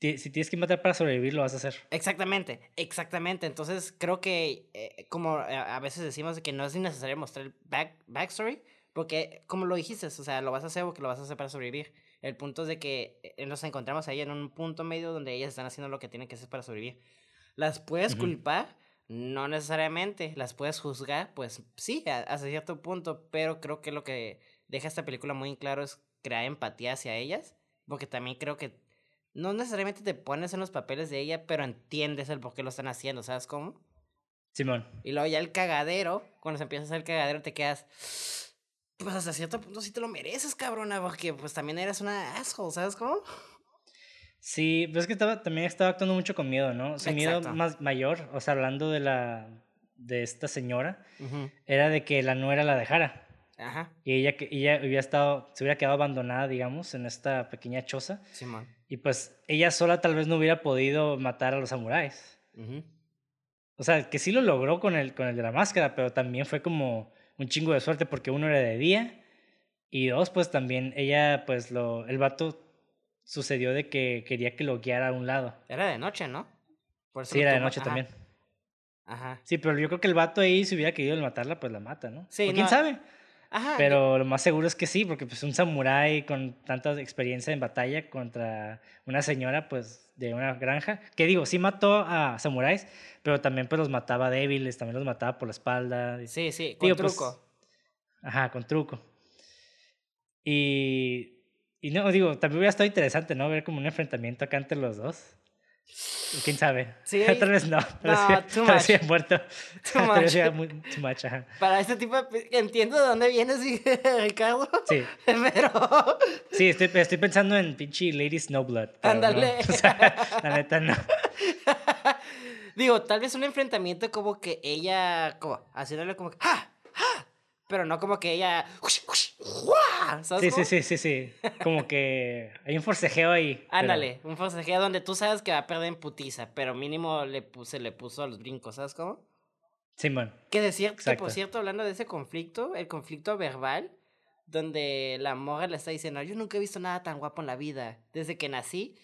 si tienes que matar para sobrevivir, lo vas a hacer. Exactamente, exactamente. Entonces creo que eh, como a veces decimos de que no es necesario mostrar el back, backstory, porque como lo dijiste, o sea, lo vas a hacer porque lo vas a hacer para sobrevivir. El punto es de que eh, nos encontramos ahí en un punto medio donde ellas están haciendo lo que tienen que hacer para sobrevivir. Las puedes culpar no necesariamente las puedes juzgar, pues sí, hasta cierto punto, pero creo que lo que deja esta película muy en claro es crear empatía hacia ellas, porque también creo que no necesariamente te pones en los papeles de ella, pero entiendes el por qué lo están haciendo, ¿sabes cómo? Simón. Y luego ya el cagadero, cuando se empieza a hacer el cagadero, te quedas. Pues hasta cierto punto sí te lo mereces, cabrona, porque pues también eres una asshole, ¿sabes cómo? Sí, pero es que estaba, también estaba actuando mucho con miedo, ¿no? Su miedo más mayor, o sea, hablando de la de esta señora, era de que la nuera la dejara. Ajá. Y ella, ella hubiera estado, se hubiera quedado abandonada, digamos, en esta pequeña choza. Simón. Y pues ella sola tal vez no hubiera podido matar a los samuráis. O sea, que sí lo logró con el, con el de la máscara, pero también fue como un chingo de suerte porque uno era de día y dos, pues también ella, pues lo, el vato sucedió de que quería que lo guiara a un lado. Era de noche, ¿no? sí, era de noche también. Ajá. Sí, pero yo creo que el vato ahí, si hubiera querido matarla, pues la mata, ¿no? Sí. quién sabe? Ajá. Pero lo más seguro es que sí, porque pues un samurái con tanta experiencia en batalla contra una señora, pues de una granja, que digo, sí mató a samuráis, pero también pues los mataba débiles, también los mataba por la espalda. Sí, sí, con pues, truco. ajá, con truco. Y, y no, digo, también hubiera estado interesante, ¿no? Ver como un enfrentamiento acá entre los dos. ¿Quién sabe? Sí. Tal vez no. Pero no, sí, too much. muerto. Too much. too much Para este tipo de... Entiendo de dónde vienes, Ricardo. Sí. Pero... Sí, estoy, estoy pensando en pinche Lady Snowblood. Ándale. No. O sea, la neta no. Digo, tal vez un enfrentamiento como que ella... Como, haciéndole como... ¡Ah! ¡Ah! Pero no como que ella... Sí, sí, sí, sí, sí. Como que hay un forcejeo ahí. Ándale, un forcejeo donde tú sabes que va a perder en putiza, pero mínimo le puse, le puso a los brincos, ¿sabes cómo? Simón. que decir, que por cierto, hablando de ese conflicto, el conflicto verbal, donde la morra le está diciendo, yo nunca he visto nada tan guapo en la vida, desde que nací.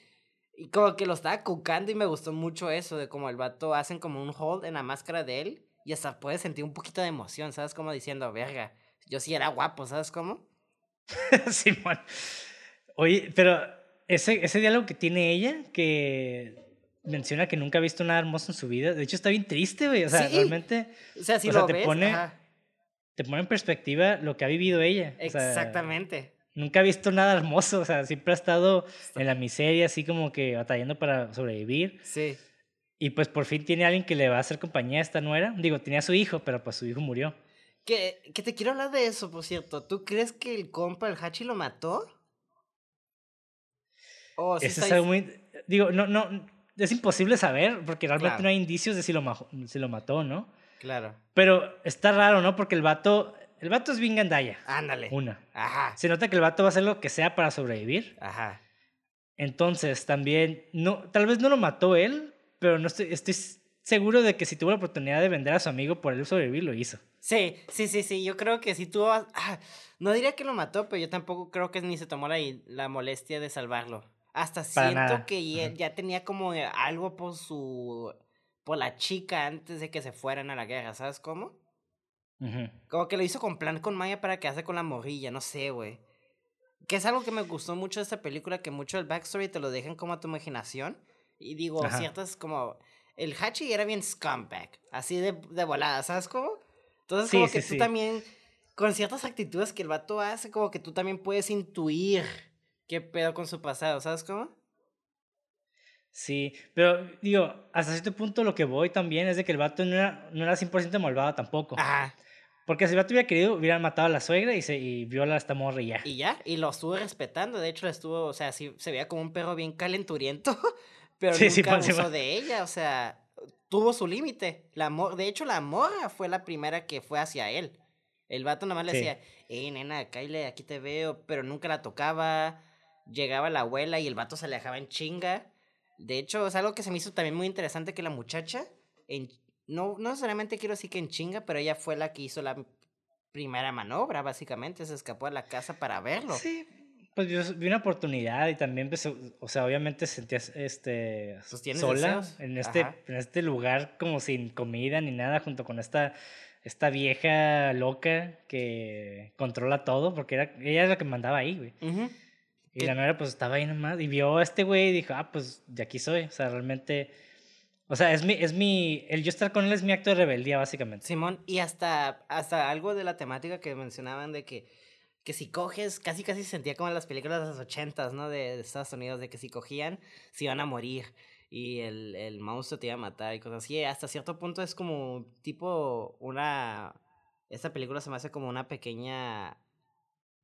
Y como que lo estaba cucando y me gustó mucho eso, de como el vato hacen como un hold en la máscara de él y hasta puedes sentir un poquito de emoción, ¿sabes? Como diciendo, verga, yo sí era guapo, ¿sabes cómo? Simón. Oye, pero ese, ese diálogo que tiene ella, que menciona que nunca ha visto nada hermoso en su vida, de hecho está bien triste, güey. O sea, realmente. O sea, si lo te pone. Te pone en perspectiva lo que ha vivido ella. Exactamente. nunca ha visto nada hermoso, o sea, siempre ha estado en la miseria, así como que batallando para sobrevivir. Sí. Y pues por fin tiene alguien que le va a hacer compañía a esta nuera. Digo, tenía a su hijo, pero pues su hijo murió. Que, que te quiero hablar de eso, por cierto. ¿Tú crees que el compa, el Hachi, lo mató? Oh, eso es algo muy... Digo, no, no, es imposible saber, porque realmente no hay indicios de si lo, si lo mató, ¿no? Claro. Pero está raro, ¿no? Porque el vato, el vato es bien gandaya. Ándale. Una. Ajá. Se nota que el vato va a hacer lo que sea para sobrevivir. Ajá. Entonces, también, no, tal vez no lo mató él, pero no estoy, estoy seguro de que si tuvo la oportunidad de vender a su amigo por él sobrevivir, lo hizo. Sí, sí, sí, sí. Yo creo que si tuvo. Ah, no diría que lo mató, pero yo tampoco creo que ni se tomó la, la molestia de salvarlo. Hasta siento que ya, tenía como algo por su. por la chica antes de que se fueran a la guerra, ¿sabes cómo? Como que lo hizo con plan con Maya para quedarse con la morrilla, no sé, güey. Que es algo que me gustó mucho de esta película, que mucho el backstory te lo dejan como a tu imaginación. Y digo, ciertas como el Hachi era bien scumbag, así de, de volada, ¿sabes cómo? Entonces, como que tú también, con ciertas actitudes que el vato hace, como que tú también puedes intuir qué pedo con su pasado, ¿sabes cómo? Sí, pero digo, hasta cierto punto lo que voy también es de que el vato no era, no era 100% malvado tampoco. Ajá. Porque si el vato hubiera querido, hubiera matado a la suegra y, se, y viola a esta morra y ya. Y ya, y lo estuvo respetando. De hecho, estuvo, o sea, sí, se veía como un perro bien calenturiento. pero nunca abusó de ella, o sea, tuvo su límite. La de hecho, la morra fue la primera que fue hacia él. El vato nomás le decía, eh, nena, Kyle, aquí te veo, pero nunca la tocaba. Llegaba la abuela y el vato se alejaba en chinga. De hecho, es algo que se me hizo también muy interesante que la muchacha, en, no, no necesariamente quiero decir que en chinga, pero ella fue la que hizo la primera maniobra, básicamente, se escapó de la casa para verlo. Sí, pues yo vi una oportunidad y también, pues, o sea, obviamente sentías este, sola en este, en este lugar como sin comida ni nada, junto con esta, esta vieja loca que controla todo, porque era, ella es la que mandaba ahí, güey. Y la nuera pues estaba ahí nomás y vio a este güey y dijo, ah, pues de aquí soy. O sea, realmente, O sea, es mi, es mi, el yo estar con él es mi acto de rebeldía, básicamente. Simón, y hasta, hasta algo de la temática que mencionaban de que, que si coges, casi casi se sentía como en las películas de los ochentas, ¿no? De, de Estados Unidos, de que si cogían, se iban a morir y el, el monstruo te iba a matar y cosas así. Hasta cierto punto es como tipo una... Esta película se me hace como una pequeña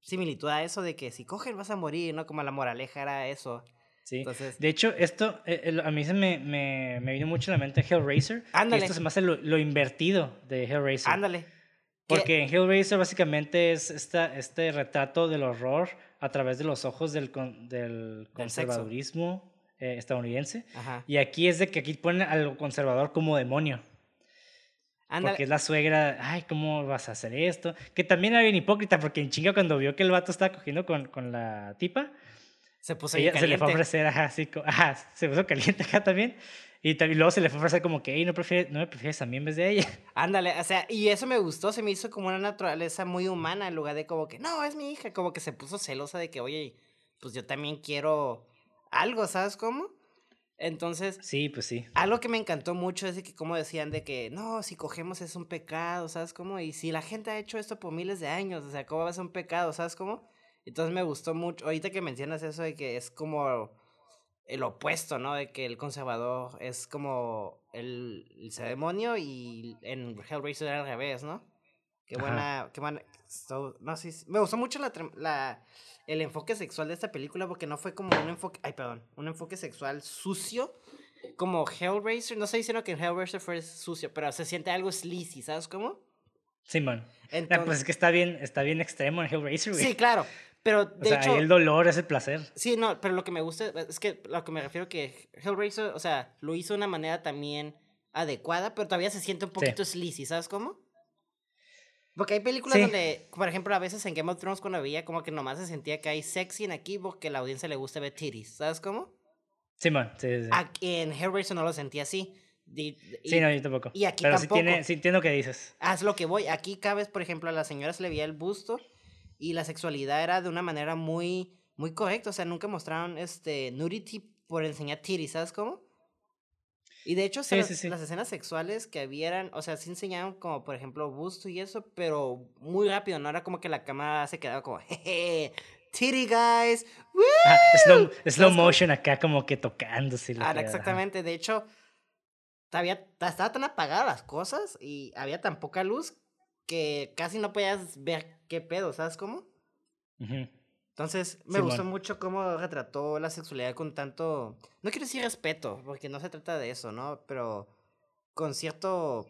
similitud a eso de que si cogen vas a morir, ¿no? Como la moraleja era eso. Sí. Entonces, De hecho, esto eh, a mí se me, me, me vino mucho a la mente Hellraiser. y Ándale. esto se me hace lo, lo invertido de Hellraiser. ándale. Que- Porque en Hellraiser básicamente es esta, este retrato del horror a través de los ojos del, con- del conservadurismo eh, estadounidense. Ajá. Y aquí es de que aquí ponen al conservador como demonio. Ándale. Porque es la suegra, ay, ¿cómo vas a hacer esto? Que también era bien hipócrita, porque en chinga cuando vio que el vato estaba cogiendo con, con la tipa, Se puso ella bien se le fue a caliente. ofrecer, ajá, co- ajá, se puso caliente acá también. Y, luego se le fue a ofrecer como que, hey, ¿no, prefieres, ¿no me prefieres a mí en vez de ella? Ándale, o sea, y eso me gustó, se me hizo como una naturaleza muy humana en lugar de como que, no, es mi hija, como que se puso celosa de que, oye, pues yo también quiero algo, ¿sabes cómo? Entonces, Sí, pues sí. algo que me encantó mucho es de que como decían de que, no, si cogemos es un pecado, ¿sabes cómo? Y si la gente ha hecho esto por miles de años, o sea, ¿cómo va a ser un pecado, ¿sabes cómo? Entonces me gustó mucho, ahorita que mencionas eso de que es como el opuesto, ¿no? De que el conservador es como el, el demonio y en Hellraiser era al revés, ¿no? Qué Ajá. buena, qué buena, so- no, sí, sí, me gustó mucho la, la, el enfoque sexual de esta película porque no fue como un enfoque, ay, perdón, un enfoque sexual sucio como Hellraiser, no estoy diciendo que en Hellraiser fue sucio, pero se siente algo sleazy, ¿sabes cómo? Simón. Ah, Entonces, pues es que está bien, está bien extremo en Hellraiser, güey. sí, claro, pero o de sea, hecho... el dolor es el placer. Sí, no, pero lo que me gusta es que lo que me refiero que Hellraiser, o sea, lo hizo de una manera también adecuada, pero todavía se siente un poquito sleazy, ¿sabes cómo? Porque hay películas Sí. donde, por ejemplo, a veces en Game of Thrones cuando veía como que nomás se sentía que hay sexy en aquí porque a la audiencia le gusta ver titties, ¿sabes cómo? Sí, sí. sí. Aquí en Hellraiser no lo sentía así. Y- sí, no, yo tampoco. y aquí Pero sí, tampoco. tiene, sí entiendo que dices. Haz lo que voy. Aquí cada vez, por ejemplo, a la señora se le veía el busto y la sexualidad era de una manera muy, muy correcta. O sea, nunca mostraron este nudity por enseñar titties, ¿sabes cómo? Y de hecho, Sí, las, sí, sí. las escenas sexuales que habían, o sea, sí enseñaban como, por ejemplo, busto y eso, pero muy rápido, no era como que la cámara se quedaba como, jeje, titty guys, ¡woo! Ah, slow, slow motion acá como que tocándose. Ah, exactamente. De hecho, había, estaban tan apagadas las cosas y había tan poca luz que casi no podías ver qué pedo, ¿sabes cómo? Ujú. Entonces, me gustó Simón. mucho cómo retrató la sexualidad con tanto, no quiero decir respeto, porque no se trata de eso, ¿no? Pero con cierto,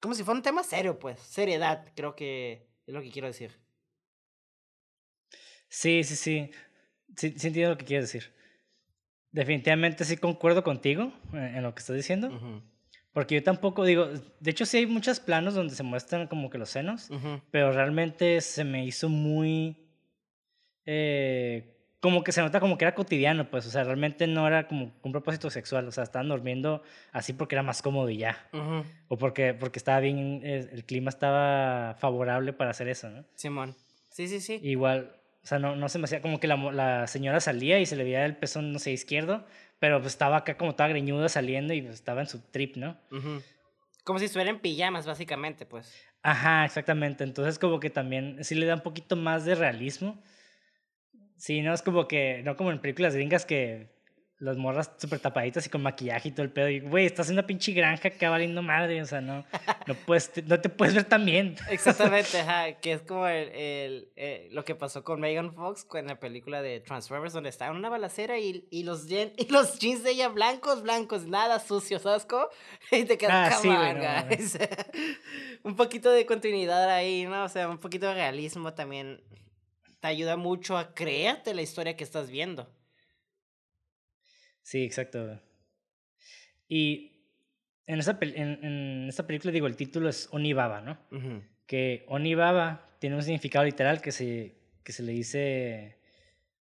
como si fuera un tema serio, pues, seriedad, creo que es lo que quiero decir. Sí, sí, sí. Sí, sí entiendo lo que quieres decir. Definitivamente sí concuerdo contigo eh, en lo que estás diciendo. Ujú, Porque yo tampoco digo, de hecho sí hay muchos planos donde se muestran como que los senos, pero realmente se me hizo muy... eh, como que se nota como que era cotidiano, pues, o sea, realmente no era como un propósito sexual, o sea, estaban durmiendo así porque era más cómodo y ya, o porque, porque estaba bien, el clima estaba favorable para hacer eso, ¿no? Simón. Sí, sí, sí. Igual, o sea, no, no se me hacía como que la, la señora salía y se le veía el pezón, no sé, izquierdo, pero pues estaba acá como toda greñuda saliendo y pues, estaba en su trip, ¿no? Como si estuviera en pijamas, básicamente, pues. Ajá, exactamente. Entonces como que también sí le da un poquito más de realismo. Sí, no es como que, no como en películas gringas que las morras súper tapaditas y con maquillaje y todo el pedo. Y, güey, estás en una pinche granja que va valiendo madre, o sea, no, no, puedes, no te puedes ver tan bien. Exactamente, ajá, que es como el, el, eh, lo que pasó con Megan Fox con la película de Transformers, donde estaba en una balacera y, y, los, jen- y los jeans de ella blancos, blancos, nada sucios, ¿sabes cómo? Y te quedas, Ah, sí, "Come güey, on, no mames". guys". un poquito de continuidad ahí, ¿no? O sea, un poquito de realismo también te ayuda mucho a creerte la historia que estás viendo. Sí, exacto. Y en esta, en, en esta película, digo, el título es Onibaba, ¿no? Ujú. Que Onibaba tiene un significado literal que se, que se le dice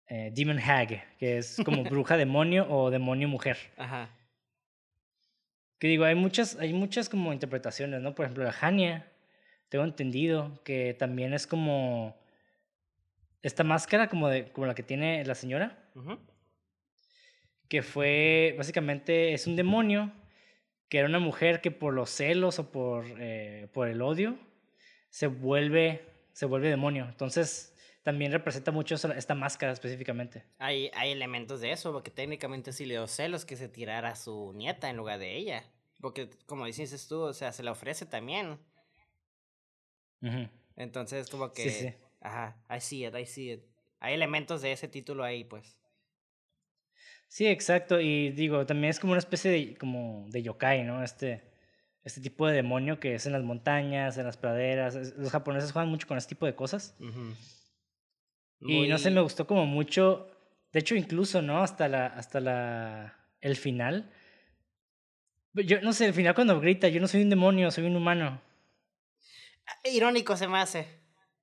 eh, Demon Hag, que es como bruja demonio o demonio mujer. Ajá. Que digo, hay muchas, hay muchas como interpretaciones, ¿no? Por ejemplo, la Hania, tengo entendido que también es como esta máscara como, de, como la que tiene la señora, Ujú. Que fue, básicamente, es un demonio que era una mujer que por los celos o por, eh, por el odio se vuelve, se vuelve demonio. Entonces también representa mucho esta máscara específicamente. Hay, hay elementos de eso, porque técnicamente sí le dio celos que se tirara a su nieta en lugar de ella. Porque, como dices tú, o sea, se le ofrece también. Entonces, como que. Sí, sí. Ajá, I see it, I see it. Hay elementos de ese título ahí, pues. Sí, exacto. Y digo, también es como una especie de, como de yokai, ¿no? Este, este tipo de demonio que es en las montañas, en las praderas. Los japoneses juegan mucho con este tipo de cosas. Y no sé, me gustó como mucho. De hecho, incluso, ¿no? Hasta la, hasta la, el final. Yo no sé, el final cuando grita, yo no soy un demonio, soy un humano. Ah, irónico se me hace.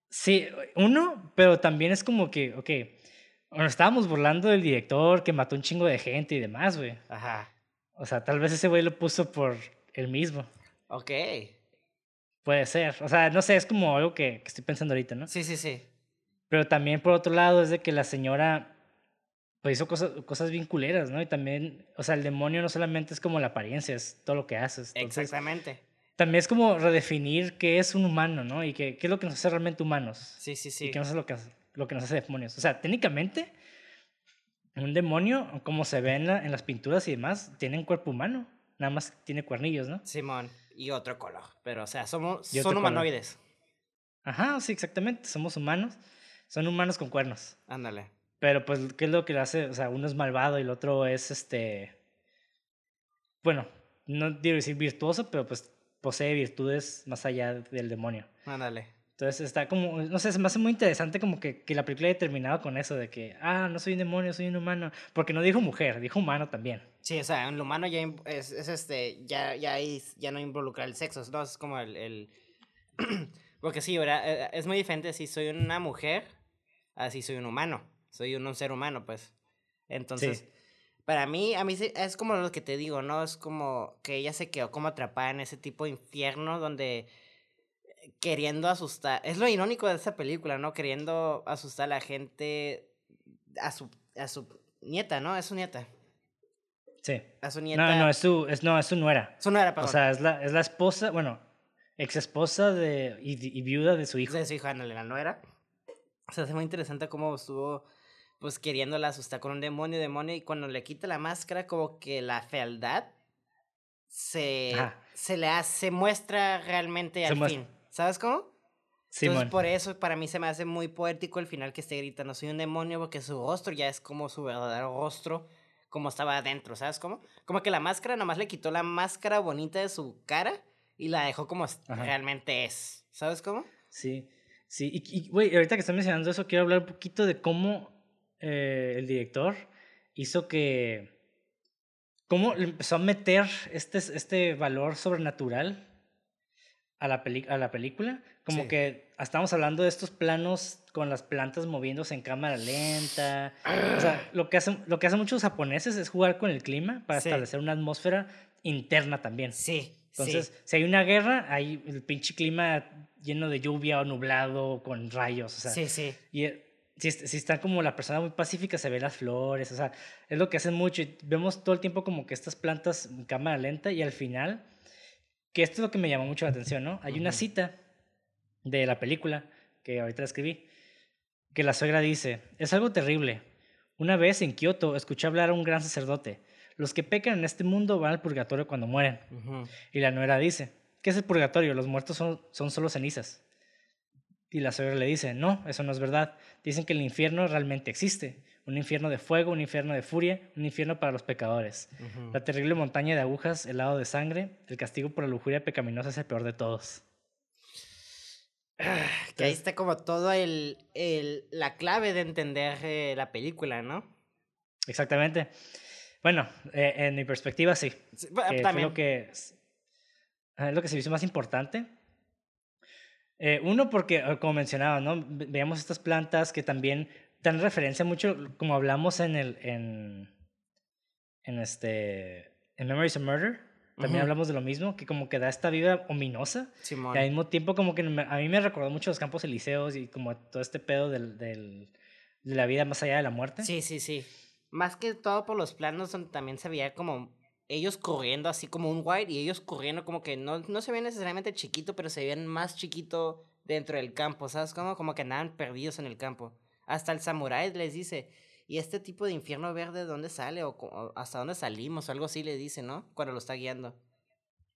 Sí, uno, pero también es como que, ok, nos estábamos burlando del director que mató un chingo de gente y demás, güey. Ajá. O sea, tal vez ese güey lo puso por él mismo. Ok. Puede ser. O sea, no sé, es como algo que, que estoy pensando ahorita, ¿no? Sí, sí, sí. Pero también, por otro lado, es de que la señora pues hizo cosas, cosas bien culeras, ¿no? Y también, o sea, el demonio no solamente es como la apariencia, es todo lo que haces. Exactamente. También es como redefinir qué es un humano, ¿no? Y qué, qué es lo que nos hace realmente humanos. Sí, sí, sí. Y qué no es lo que, lo que nos hace demonios. O sea, técnicamente, un demonio, como se ve en, en las pinturas y demás, tiene un cuerpo humano. Nada más tiene cuernillos, ¿no? Simón. Y otro color. Pero, o sea, somos, son humanoides. Ajá, sí, exactamente. Somos humanos. Son humanos con cuernos. Ándale. Pero pues, ¿qué es lo que le hace? O sea, uno es malvado y el otro es este. Bueno, no quiero decir virtuoso, pero pues posee virtudes más allá del demonio. Ándale. Entonces está como, no sé, se me hace muy interesante como que, que la película haya terminado con eso de que, ah, no soy un demonio, soy un humano. Porque no dijo mujer, dijo humano también. Sí, o sea, un humano ya es, es este, ya, ya, ya no involucra el sexo, ¿no? Es como el... el... Porque sí, ¿verdad? Eh, es muy diferente si soy una mujer, así soy un humano soy un, ser humano, pues. Entonces, para mí, a mí es como lo que te digo, ¿no? Es como que ella se quedó como atrapada en ese tipo de infierno donde queriendo asustar, es lo irónico de esa película, ¿no? Queriendo asustar a la gente, a su, a su nieta, ¿no? Es su nieta. Sí. A su nieta. No, no, es su, es, no, es su nuera. Su nuera, perdón. O sea, es la, es la esposa, bueno, ex esposa de, y, viuda de su hijo. De su hijo, Ana, la nuera. O sea, es muy interesante cómo estuvo pues queriéndola asustar con un demonio, demonio, y cuando le quita la máscara, como que la fealdad se, se le hace, muestra realmente al fin. ¿Sabes cómo? Sí, Entonces, por eso para mí se me hace muy poético el final que esté gritando, soy un demonio, porque su rostro ya es como su verdadero rostro, como estaba adentro, ¿sabes cómo? Como que la máscara nomás le quitó la máscara bonita de su cara y la dejó como realmente es. ¿Sabes cómo? Sí, sí. Y, güey, ahorita que estás mencionando eso, quiero hablar un poquito de cómo eh, el director hizo que... ¿Cómo empezó a meter este, este valor sobrenatural a la, a la película? Como que estamos hablando de estos planos con las plantas moviéndose en cámara lenta. O sea, lo que, hacen, lo que hacen muchos japoneses es jugar con el clima para establecer una atmósfera interna también. Sí. Entonces, si hay una guerra, hay el pinche clima lleno de lluvia o nublado con rayos. O sea, sí, sí. Y si, si está como la persona muy pacífica, se ven las flores, o sea, es lo que hacen mucho. Y vemos todo el tiempo como que estas plantas en cámara lenta y al final, que esto es lo que me llamó mucho la atención, ¿no? Hay una cita de la película, que ahorita escribí, que la suegra dice, es algo terrible. Una vez en Kioto escuché hablar a un gran sacerdote. Los que pecan en este mundo van al purgatorio cuando mueren. Y la nuera dice, ¿qué es el purgatorio? Los muertos son, son solo cenizas. Y la suegra le dice, no, eso no es verdad. Dicen que el infierno realmente existe. Un infierno de fuego, un infierno de furia, un infierno para los pecadores. La terrible montaña de agujas, el lado de sangre, el castigo por la lujuria pecaminosa es el peor de todos. que ahí está como todo el, el la clave de entender eh, la película, ¿no? Exactamente. Bueno, eh, en mi perspectiva sí. también. lo que, lo que se hizo más importante eh, uno, porque, eh, como mencionaba, ¿no? Veamos estas plantas que también dan referencia mucho, como hablamos en el, en, en este, en Memories of Murder, también hablamos de lo mismo, que como que da esta vida ominosa. Y al mismo tiempo como que a mí me recordó mucho los campos elíseos y como todo este pedo del, del, de la vida más allá de la muerte. Sí, sí, sí. Más que todo por los planos donde también se veía como ellos corriendo así como un white y ellos corriendo como que no, no se ven necesariamente chiquito, pero se ven más chiquito dentro del campo, ¿sabes? Como, como que andaban perdidos en el campo. Hasta el samurái les dice, ¿y este tipo de infierno verde de dónde sale? O, o hasta dónde salimos, o algo así le dice, ¿no? Cuando lo está guiando.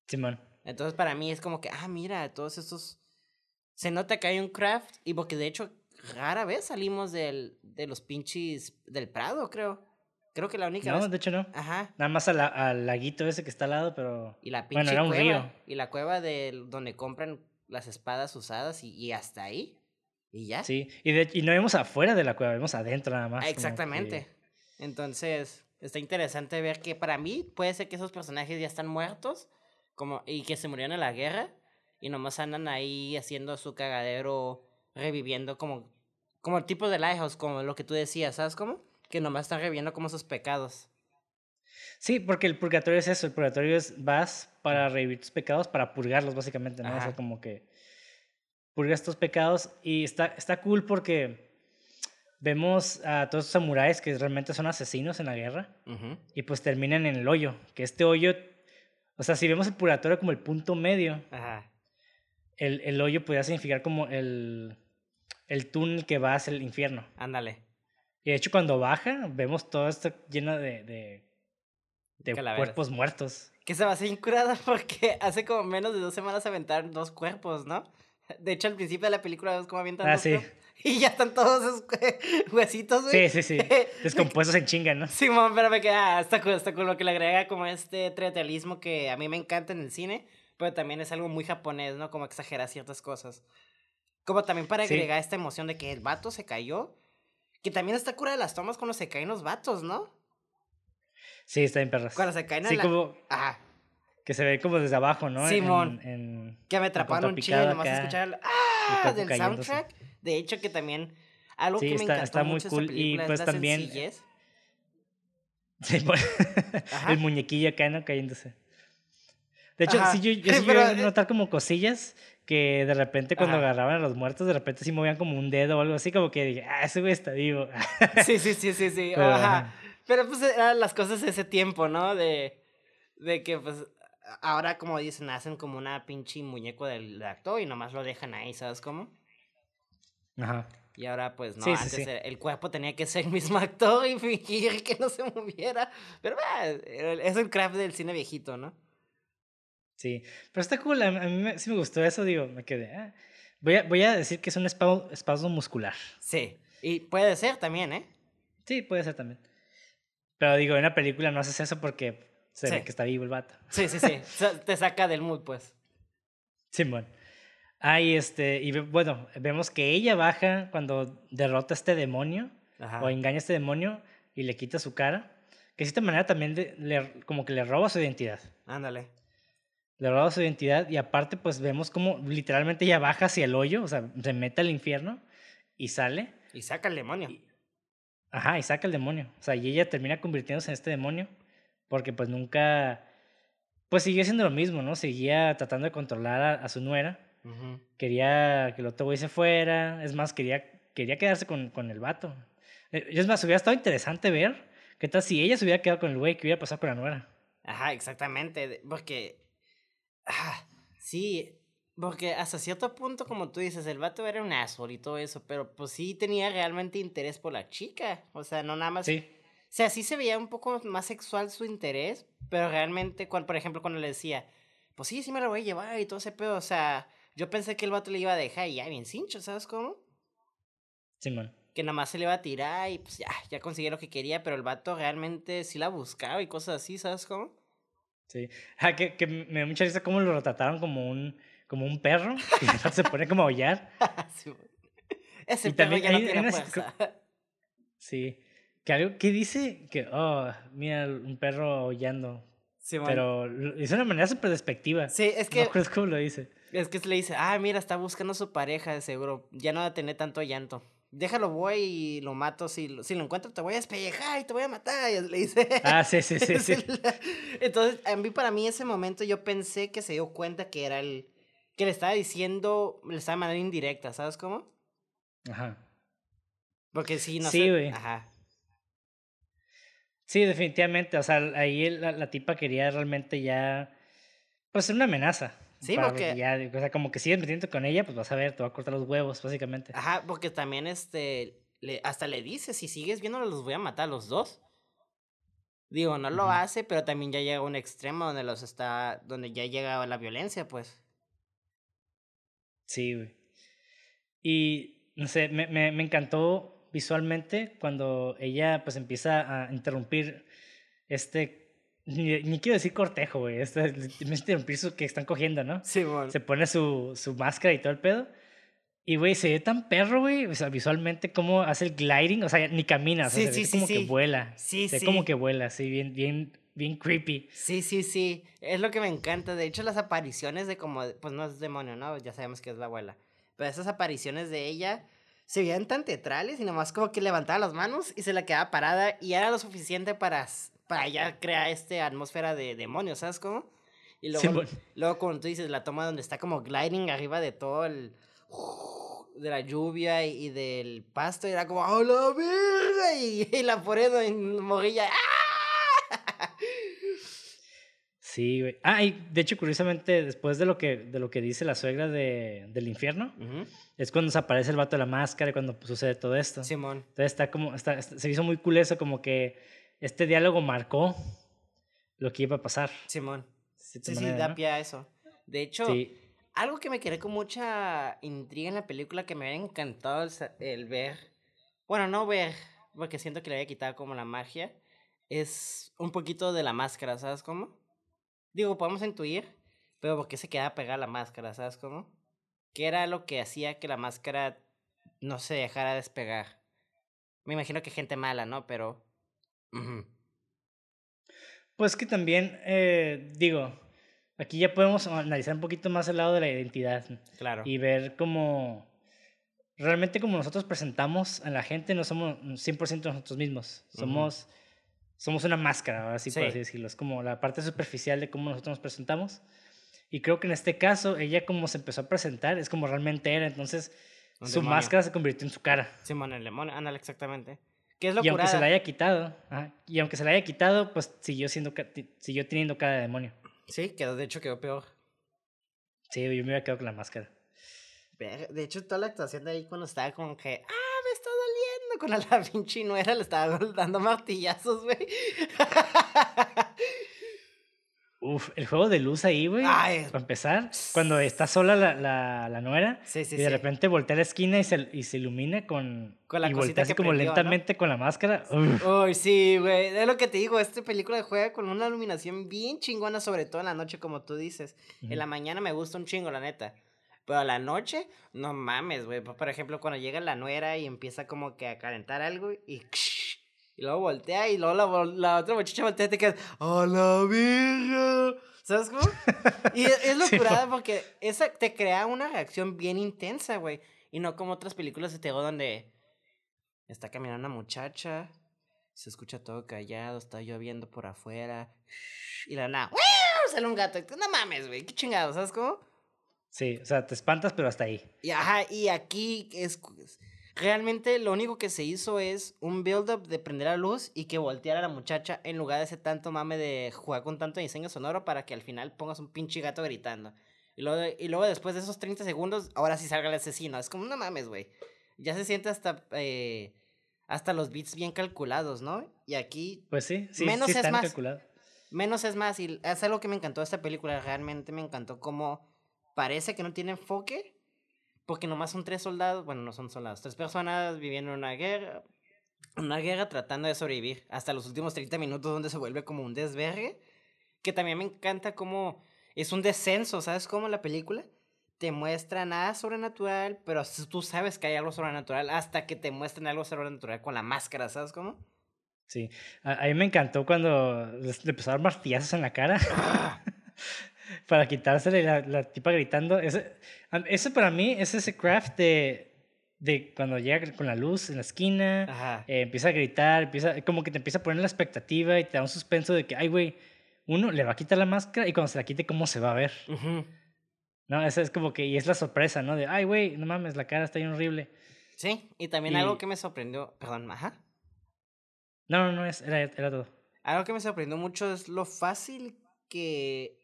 Simón. Entonces para mí es como que, ah, mira, todos estos... Se nota que hay un craft y porque de hecho rara vez salimos del, de los pinches del Prado, creo. Creo que la única No, vez... de hecho no. Ajá. Nada más al, al laguito ese que está al lado, pero. Y la pinche Bueno, era un cueva. río. Y la cueva de donde compran las espadas usadas y, y hasta ahí. Y ya. Sí. Y, de, y no vemos afuera de la cueva, vemos adentro nada más. Exactamente. que- Entonces, está interesante ver que para mí puede ser que esos personajes ya están muertos como, y que se murieron en la guerra y nomás andan ahí haciendo su cagadero, reviviendo como, como el tipo de Lighthouse, como lo que tú decías, ¿sabes cómo? Que nomás están reviviendo como sus pecados. Sí, porque el purgatorio es eso. El purgatorio es vas para revivir tus pecados, para purgarlos, básicamente, ¿no? O sea, como que purgas tus pecados. Y está, está cool porque vemos a todos los samuráis que realmente son asesinos en la guerra. Y pues terminan en el hoyo. Que este hoyo. O sea, si vemos el purgatorio como el punto medio, Ajá. el, el hoyo podría significar como el, el túnel que va hacia el infierno. Ándale. Y de hecho, cuando baja, vemos todo esto lleno de, de, cuerpos muertos. Que se va a hacer incurada porque hace como menos de dos semanas aventaron dos cuerpos, ¿no? De hecho, al principio de la película vemos cómo avientan Ah, sí. Y ya están todos esos hue- huesitos, güey. Sí, sí, sí. Descompuestos en chinga, ¿no? Simón, pero me queda, está cool, está cool lo que le agrega como este triatealismo que a mí me encanta en el cine, pero también es algo muy japonés, ¿no? Como exagerar ciertas cosas. Como también para Sí. agregar esta emoción de que el vato se cayó, que también está cura de las tomas cuando se caen los vatos, ¿no? Sí, está bien perras. Cuando se caen en Sí, la... como Ajá, que se ve como desde abajo, ¿no? Simón. En, que me atraparon un picado nomás escuchar ¡Ah! del cayéndose. soundtrack. De hecho, que también algo Sí, que me está- encantó está muy cool, y, pues, es la también- sencillez. Sí, por- Ajá. el muñequillo acá, ¿no? Cayéndose. De hecho, Ajá. sí, yo, yo sí Pero, eh, notar como cosillas que de repente cuando Ajá. agarraban a los muertos, de repente sí movían como un dedo o algo así, como que dije, ah, ese güey está vivo. Sí, sí, sí, sí, sí. Pero, ajá. Pero pues eran las cosas de ese tiempo, ¿no? De, de que pues ahora como dicen, hacen como una pinche muñeco del actor y nomás lo dejan ahí, ¿sabes cómo? Ajá. Y ahora pues no, Sí, antes sí. el cuerpo tenía que ser el mismo actor y fingir que no se moviera. Pero es el craft del cine viejito, ¿no? Sí, pero está cool, a, mí me- sí me gustó eso, digo, me quedé. ah. Voy, a, voy a decir que es un espasmo muscular. Sí. Y puede ser también, ¿eh? Sí, puede ser también. Pero digo, en una película no haces eso porque se Sí. ve que está vivo el vato. Sí, sí, sí. Te saca del mood, pues. Simón. Ah, y este, y bueno, vemos que ella baja cuando derrota a este demonio Ajá. o engaña a este demonio y le quita su cara. Que de cierta manera también le- como que le roba su identidad. Ándale. Le roba su identidad y aparte pues vemos como literalmente ella baja hacia el hoyo, o sea, se mete al infierno y sale. Y saca el demonio. Ajá, y saca el demonio. O sea, y ella termina convirtiéndose en este demonio porque pues nunca, pues siguió siendo lo mismo, ¿no? Seguía tratando de controlar a, a su nuera. Quería que el otro güey se fuera. Es más, quería, quería quedarse con, con el vato. Eh, Es más, hubiera estado interesante ver qué tal si ella se hubiera quedado con el güey, qué hubiera pasado con la nuera. Ajá, exactamente. Porque. ah, sí. Porque hasta cierto punto, como tú dices, el vato era un asshole y todo eso, pero pues sí tenía realmente interés por la chica. O sea, no nada más. Sí, O sea, sí se veía un poco más sexual su interés, pero realmente, cuando, por ejemplo, cuando le decía, pues sí, sí me la voy a llevar y todo ese pedo, o sea, yo pensé que el vato le iba a dejar y ya bien cincho, ¿sabes cómo? Simón. Que nada más se le iba a tirar y pues ya, ya consiguió lo que quería, pero el vato realmente sí la buscaba y cosas así, ¿sabes cómo? Sí. Ah, que, que me dio mucha risa cómo lo retrataron como un, como un perro. Y se pone como a aullar. Sí. Ese Y perro también ya no hay- hay tiene unas- fuerza. Sí. Que algo que dice que, oh, mira, un perro aullando. Sí. Pero de una manera súper despectiva. Sí, es No que, recuerdo cómo lo dice. es que le dice, ah, mira, está buscando a su pareja, de seguro. Ya no va a tener tanto llanto. Déjalo, voy y lo mato. Si lo, si lo encuentro, te voy a despellejar y te voy a matar. Y le dice. Ah, sí, sí, sí, sí. Entonces, a mí, para mí, ese momento, yo pensé que se dio cuenta que era el. que le estaba diciendo, le estaba mandando indirecta, ¿sabes cómo? Ajá. Porque sí, no Sí, güey. Ajá. Sí, definitivamente. O sea, ahí la, la tipa quería realmente ya. Pues ser una amenaza. Sí, porque- Ya, o sea, como que sigues metiendo con ella, pues vas a ver, te va a cortar los huevos, básicamente. Ajá, porque también este, le, hasta le dice, si sigues viéndolo los voy a matar a los dos. Digo, no lo hace, pero también ya llega a un extremo donde los está, donde ya llega la violencia, pues. Sí, güey. Y, no sé, me, me, me encantó visualmente cuando ella, pues, empieza a interrumpir este. Ni, ni quiero decir cortejo, güey. A interrumpir su, que están cogiendo, ¿no? Sí, Se pone su, su máscara y todo el pedo. Y, güey, se ve tan perro, güey. O sea, visualmente, cómo hace el gliding. O sea, ni camina. O sea, Sí, se sí, ve sí, como sí. que vuela. Sí, se ve sí. como que vuela, así, bien, bien, bien creepy. Sí, sí, sí. Es lo que me encanta. De hecho, las apariciones de como, pues no es demonio, ¿no? Ya sabemos que es la abuela. Pero esas apariciones de ella se veían tan teatrales y nomás como que levantaba las manos y se la quedaba parada y era lo suficiente para, para ya crear esta atmósfera de demonio, ¿sabes cómo? Y luego, luego como tú dices, la toma donde está como gliding arriba de todo el... de la lluvia y, del pasto y era como ¡A la verga! Y, y la en morrilla ¡ah! Sí, güey. Ah, y de hecho, curiosamente, después de lo que, de lo que dice la suegra de, del infierno, es cuando se aparece el vato de la máscara y cuando sucede todo esto. Simón. Entonces está como, está, está- se hizo muy cool eso, como que este diálogo marcó lo que iba a pasar. Simón. Sí, sí, da ¿no? pie a eso. De hecho, Sí, algo que me quedé con mucha intriga en la película que me había encantado el, el ver, bueno, no ver, porque siento que le había quitado como la magia, es un poquito de la máscara, ¿sabes cómo? Digo, podemos intuir, pero ¿por qué se queda pegada la máscara, ¿sabes cómo? ¿Qué era lo que hacía que la máscara no se dejara despegar? Me imagino que gente mala, ¿no? Pero... Pues que también, eh, digo, aquí ya podemos analizar un poquito más el lado de la identidad Claro. y ver cómo realmente como nosotros presentamos a la gente, no somos 100% nosotros mismos, somos, somos una máscara, ahora sí por Sí. así decirlo, es como la parte superficial de cómo nosotros nos presentamos. Y creo que en este caso, ella como se empezó a presentar, es como realmente era, entonces Un su demonio. máscara se convirtió en su cara. Simón, el demonio, ándale, exactamente. ¿Qué es Y aunque se la haya quitado, ajá, y aunque se la haya quitado, pues siguió, siendo, siguió teniendo cara de demonio. Sí, quedó, de hecho quedó peor. Sí, yo me hubiera quedado con la máscara. De hecho, toda la actuación de ahí cuando estaba como que, ah. Con la, la pinche nuera le estaba dando martillazos, güey. Uf, el juego de luz ahí, güey. Para empezar, cuando está sola la, la, la nuera Sí, sí, y de sí. repente voltea a la esquina y se, y se ilumina con. Con la y cosita que como prendió, ¿no? lentamente con la máscara. Uy, sí, güey. Es lo que te digo, esta película juega con una iluminación bien chingona, sobre todo en la noche, como tú dices. En la mañana me gusta un chingo, la neta. Pero a la noche, no mames, güey. Por ejemplo, cuando llega la nuera y empieza como que a calentar algo y... Y luego voltea y luego la, la otra muchacha voltea y te quedas... ¡A la verga! ¿Sabes cómo? Y es, es Sí, locurada porque esa te crea una reacción bien intensa, güey. Y no como otras películas de terror donde está caminando una muchacha, se escucha todo callado, está lloviendo por afuera, y la nada, sale un gato. No mames, güey, qué chingado, ¿sabes cómo? Sí, o sea, te espantas, pero hasta ahí. Y ajá, y aquí es realmente lo único que se hizo es un build-up de prender la luz y que volteara a la muchacha en lugar de ese tanto mame de jugar con tanto diseño sonoro para que al final pongas un pinche gato gritando. Y luego, y luego después de esos 30 segundos, ahora sí salga el asesino. Es como, no mames, güey. Ya se siente hasta, eh, hasta los beats bien calculados, ¿no? Y aquí Pues sí, sí, Menos sí es más. calculados. Menos es más, y es algo que me encantó de esta película, realmente me encantó cómo parece que no tiene enfoque, porque nomás son tres soldados, bueno, no son soldados, tres personas viviendo en una guerra, una guerra tratando de sobrevivir, hasta los últimos 30 minutos donde se vuelve como un desvergue, que también me encanta cómo es un descenso, ¿sabes cómo la película? Te muestra nada sobrenatural, pero tú sabes que hay algo sobrenatural hasta que te muestran algo sobrenatural con la máscara, ¿sabes cómo? Sí. A, a mí me encantó cuando le dar martillazos en la cara. para quitársela y la, la tipa gritando. Ese, eso para mí es ese craft de, de cuando llega con la luz en la esquina, eh, empieza a gritar, empieza, como que te empieza a poner la expectativa y te da un suspenso de que, ay, güey, uno le va a quitar la máscara y cuando se la quite, ¿cómo se va a ver? Ujú. ¿No? Esa es como que, y es la sorpresa, ¿no? De, ay, güey, no mames, la cara está bien horrible. Sí, y también algo Y- que me sorprendió, perdón, ajá. No, no, no, es, era, era todo. algo que me sorprendió mucho es lo fácil que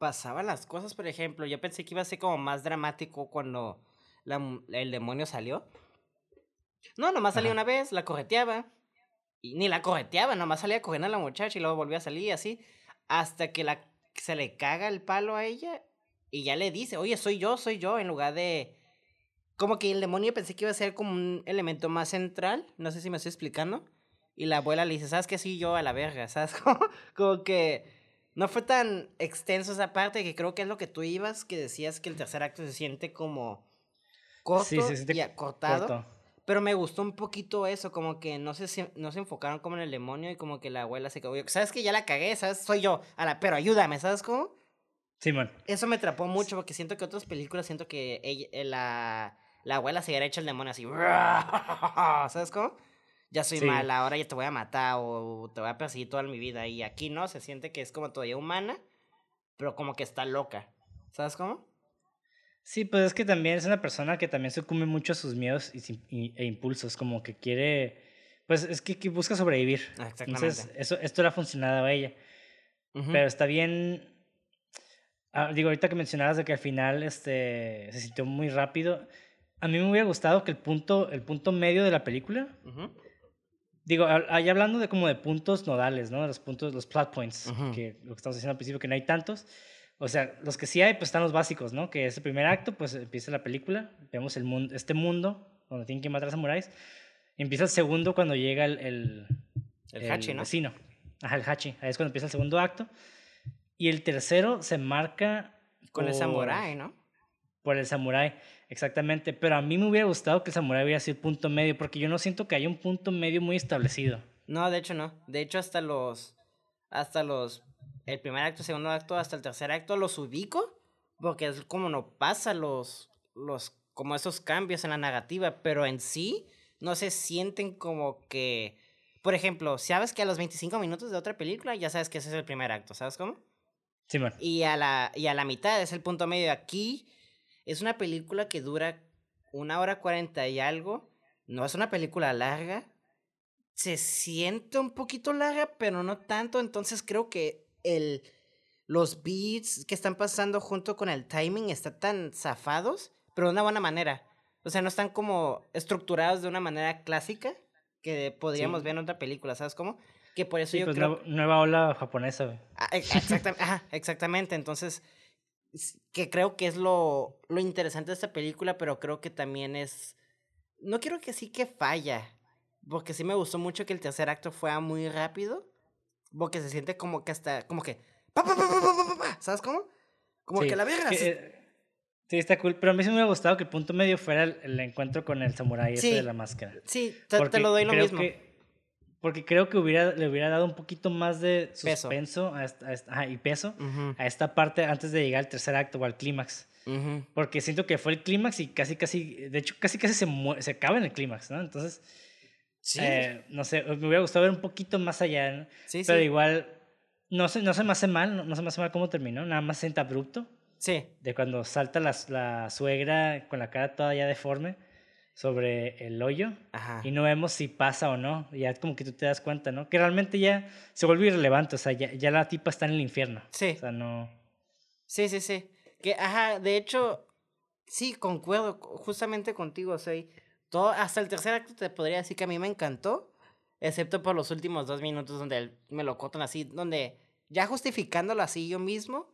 pasaban las cosas, por ejemplo. Yo pensé que iba a ser como más dramático cuando el demonio salió. No, nomás salía una vez, la correteaba. Y ni la correteaba, nomás salía corriendo a la muchacha y luego volvía a salir así. Hasta que la, se le caga el palo a ella y ya le dice, oye, soy yo, soy yo, en lugar de... Como que el demonio pensé que iba a ser como un elemento más central, no sé si me estoy explicando. Y la abuela le dice, ¿sabes qué? Sí, yo a la verga, ¿sabes? Como, que no fue tan extenso esa parte que creo que es lo que tú ibas, que decías que el tercer acto se siente como corto sí, se y acortado. Pero me gustó un poquito eso, como que no se, no se enfocaron como en el demonio y como que la abuela se cagó. ¿Sabes que ya la cagué? ¿Sabes? Soy yo. A la, pero ayúdame, ¿sabes cómo? Sí, man. Eso me atrapó mucho porque siento que otras películas, siento que ella, eh, la, la abuela se hubiera hecho el demonio así. ¿Sabes cómo? Ya soy mala, ahora ya te voy a matar o te voy a perseguir toda mi vida. Y aquí no, se siente que es como todavía humana, pero como que está loca. ¿Sabes cómo? Sí, pues es que también es una persona que también se come mucho a sus miedos e impulsos, como que quiere, pues es que, busca sobrevivir. Ah, exactamente. Entonces, eso, esto le ha funcionado a ella. Pero está bien, ah, digo, ahorita que mencionabas de que al final este, se sintió muy rápido, a mí me hubiera gustado que el punto, el punto medio de la película, digo, ahí hablando de como de puntos nodales, ¿no? Los puntos, los plot points, que lo que estamos diciendo al principio, que no hay tantos. O sea, los que sí hay, pues están los básicos, ¿no? Que es el primer acto, pues empieza la película, vemos el mundo, este mundo donde tienen que matar a samuráis. Empieza el segundo cuando llega el, el, el, hachi, ¿no? vecino. Ajá, el hachi. Ahí es cuando empieza el segundo acto. Y el tercero se marca... Con el samurái, ¿no? Por el samurái, exactamente. Pero a mí me hubiera gustado que el samurái hubiera sido el punto medio, porque yo no siento que haya un punto medio muy establecido. No, de hecho no. De hecho hasta los... Hasta los el primer acto, segundo acto, hasta el tercer acto los ubico, porque es como no pasa los, los, como esos cambios en la narrativa, pero en sí no se sienten como que, por ejemplo, sabes que a los 25 minutos de otra película ya sabes que ese es el primer acto, ¿sabes cómo? Sí, man. Y a la, y a la mitad es el punto medio. Aquí es una película que dura una hora cuarenta y algo. No es una película larga. Se siente un poquito larga, pero no tanto. Entonces creo que el, los beats que están pasando junto con el timing están tan zafados, pero de una buena manera. O sea, no están como estructurados de una manera clásica que podríamos ver en otra película, ¿sabes cómo? Que por eso yo pues creo... Nueva ola japonesa, ah, exactamente, exactamente, entonces, que creo que es lo, lo interesante de esta película, pero creo que también es... No quiero que sí que falla, porque sí me gustó mucho que el tercer acto fuera muy rápido, porque se siente como que hasta, como que, ¿sabes cómo? Como que la vieja. Eh, sí, está cool, pero a mí sí me hubiera gustado que el punto medio fuera el, encuentro con el samurái ese de la máscara. Sí, te, lo doy lo mismo. Porque creo que hubiera, le hubiera dado un poquito más de suspenso A esta, y peso a esta parte antes de llegar al tercer acto o al clímax. Porque siento que fue el clímax y casi, casi, de hecho, casi, casi se, se acaba en el clímax, ¿no? Entonces, Sí. Eh, no sé, me hubiera gustado ver un poquito más allá, ¿no? Sí, Pero igual, no se, no se me hace mal, no, se me hace mal cómo terminó, nada más siente abrupto. Sí. De cuando salta la, la suegra con la cara toda ya deforme sobre el hoyo Ajá. y no vemos si pasa o no. Ya como que tú te das cuenta, ¿no? Que realmente ya se vuelve irrelevante, o sea, ya, ya la tipa está en el infierno. Sí. O sea, no. Sí, sí, sí. Que, ajá, de hecho, sí, concuerdo justamente contigo, o sea, todo, hasta el tercer acto te podría decir que a mí me encantó, excepto por los últimos dos minutos donde me lo cortan así, donde ya justificándolo así yo mismo,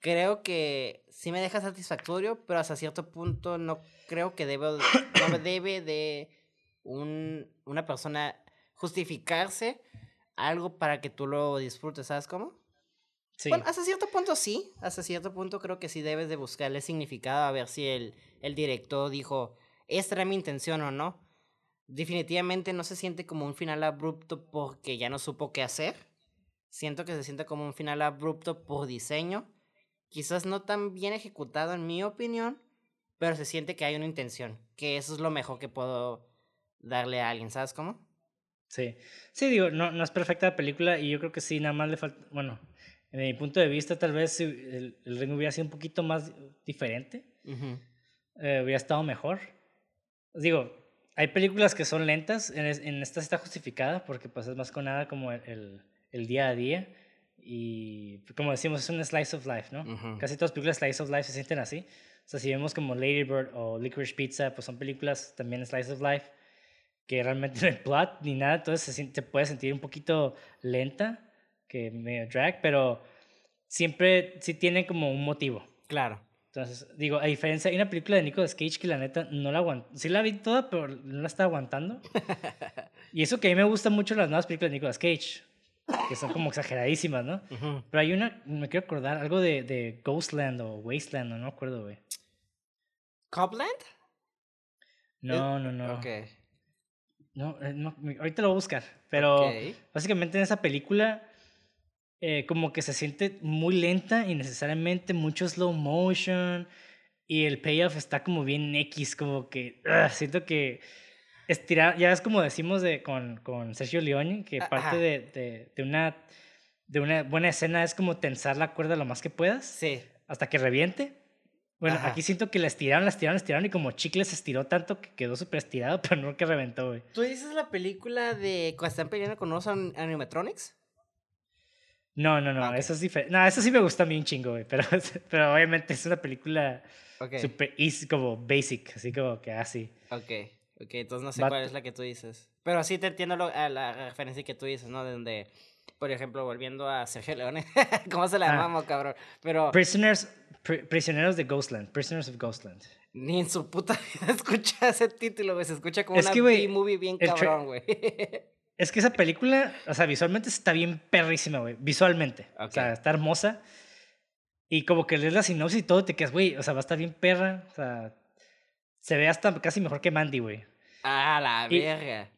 creo que sí me deja satisfactorio, pero hasta cierto punto no creo que debo, no debe de un, una persona justificarse algo para que tú lo disfrutes, ¿sabes cómo? Sí. Bueno, hasta cierto punto sí, hasta cierto punto creo que sí debes de buscarle significado a ver si el, el director dijo, esta era mi intención o no. Definitivamente no se siente como un final abrupto porque ya no supo qué hacer. Siento que se siente como un final abrupto por diseño. Quizás no tan bien ejecutado en mi opinión, pero se siente que hay una intención, que eso es lo mejor que puedo darle a alguien, ¿sabes cómo? Sí, sí, digo, no, no es perfecta la película y yo creo que sí, nada más le falta, bueno, en mi punto de vista tal vez el, el ring hubiera sido un poquito más diferente, eh, hubiera estado mejor, digo, hay películas que son lentas, en, esta está justificada porque pues es más con nada como el, el día a día. Y como decimos, es un slice of life, ¿no? Ujú. Casi todas las películas slice of life se sienten así. O sea, si vemos como Lady Bird o Licorice Pizza, pues son películas también slice of life que realmente no hay plot ni nada, entonces se, se puede sentir un poquito lenta, que medio drag, pero siempre sí tiene como un motivo. Claro. Entonces, digo, a diferencia, hay una película de Nicolas Cage que la neta no la aguanto. Sí la vi toda, pero no la estaba aguantando. y eso que a mí me gustan mucho las nuevas películas de Nicolas Cage, que son como exageradísimas, ¿no? Pero hay una, me quiero acordar, algo de, de Ghostland o Wasteland, no me acuerdo, güey. ¿Copland? No, no, no. Ok. No, eh, no, ahorita lo voy a buscar. Pero básicamente en esa película, eh, como que se siente muy lenta y necesariamente mucho slow motion. Y el payoff está como bien X, como que ugh, siento que estirar, ya es como decimos de, con, con Sergio Leone, que Ah, parte de, de, de una, de una buena escena es como tensar la cuerda lo más que puedas Sí. hasta que reviente. Bueno, Ajá. aquí siento que la estiraron, la estiraron, la estiraron y como chicle se estiró tanto que quedó súper estirado, pero no que reventó, güey. ¿Tú dices la película de cuando están peleando con an- animatronics? No, no, no, Ah, eso es diferente. No, eso sí me gusta a mí un chingo, güey, pero, pero obviamente es una película Ok. súper easy, como basic, así como que así. Ok. Ok, entonces no sé cuál es la que tú dices. Pero sí te entiendo lo- a la referencia que tú dices, ¿no? De donde, por ejemplo, volviendo a Sergio Leone. ¿Cómo se la Ah. llamamos, cabrón? Pero Prisoners, pri- prisioneros de Ghostland, Prisoners of Ghostland. ni en su puta vida escucha ese título, güey. Se escucha como Es una B-movie bien cabrón, güey. Es que esa película, o sea, visualmente está bien perrísima, güey, visualmente. O Ok. sea, está hermosa. Y como que lees la sinopsis y todo, te quedas, güey, o sea, va a estar bien perra. O sea, se ve hasta casi mejor que Mandy, güey. ah, la Y- verga.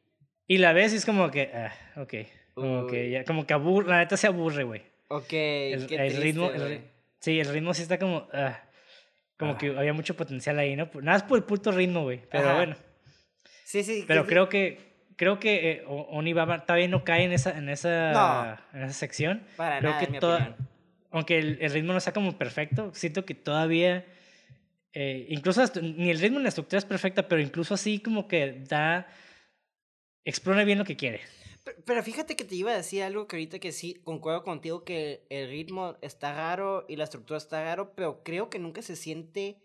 Y la ves y es como que, ah, ok. Como que, ya, como que aburre, la neta se aburre, güey. Ok, El, qué el triste, ritmo, el sí, el ritmo sí está como, ah, como Ah. que había mucho potencial ahí, ¿no? Nada más por el puto ritmo, güey. Pero Ajá. bueno, Sí, sí. pero sí, creo que, creo que eh, Onibaba todavía no cae en esa, en esa, en esa sección. Para creo nada, que en mi toda- opinión. aunque el, el ritmo no está como perfecto, siento que todavía, eh, incluso ni el ritmo ni la estructura es perfecta, pero incluso así como que da, explora bien lo que quiere. Pe- Pero fíjate que te iba a decir algo que ahorita que sí, concuerdo contigo que el ritmo está raro y la estructura está raro, pero creo que nunca se siente,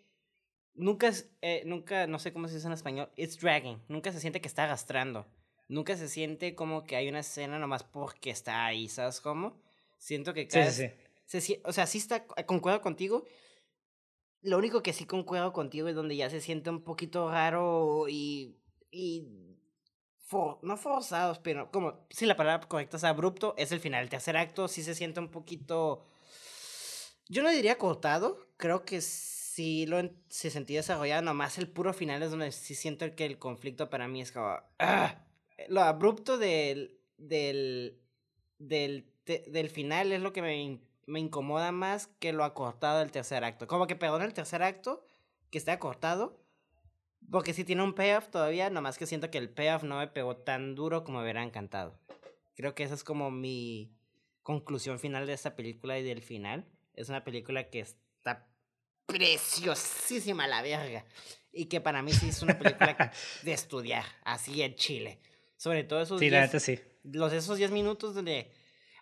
nunca, eh, nunca, no sé cómo se dice en español, it's dragging, nunca se siente que está arrastrando, nunca se siente como que hay una escena nomás porque está ahí, ¿sabes cómo? Siento que Sí, cada, sí, sí. se sie- o sea, sí está, concuerdo contigo. Lo único que sí concuerdo contigo es donde ya se siente un poquito raro y. y for- no forzados, pero como. Sí, la palabra correcta es abrupto. Es el final. El tercer acto sí se siente un poquito. Yo no diría cortado. Creo que sí lo se sentía desarrollado. Nomás el puro final es donde sí siento que el conflicto para mí es como. ¡ah! Lo abrupto del. del. del, del final es lo que me, me incomoda más que lo acortado del tercer acto. Como que perdona el tercer acto, que está acortado. Porque sí tiene un payoff todavía, nomás que siento que el payoff no me pegó tan duro como me hubiera encantado. Creo que esa es como mi conclusión final de esta película y del final. Es una película que está preciosísima la verga. Y que para mí sí es una película de estudiar, así en Chile. Sobre todo esos Sí, la 10 neta sí. los esos 10 minutos donde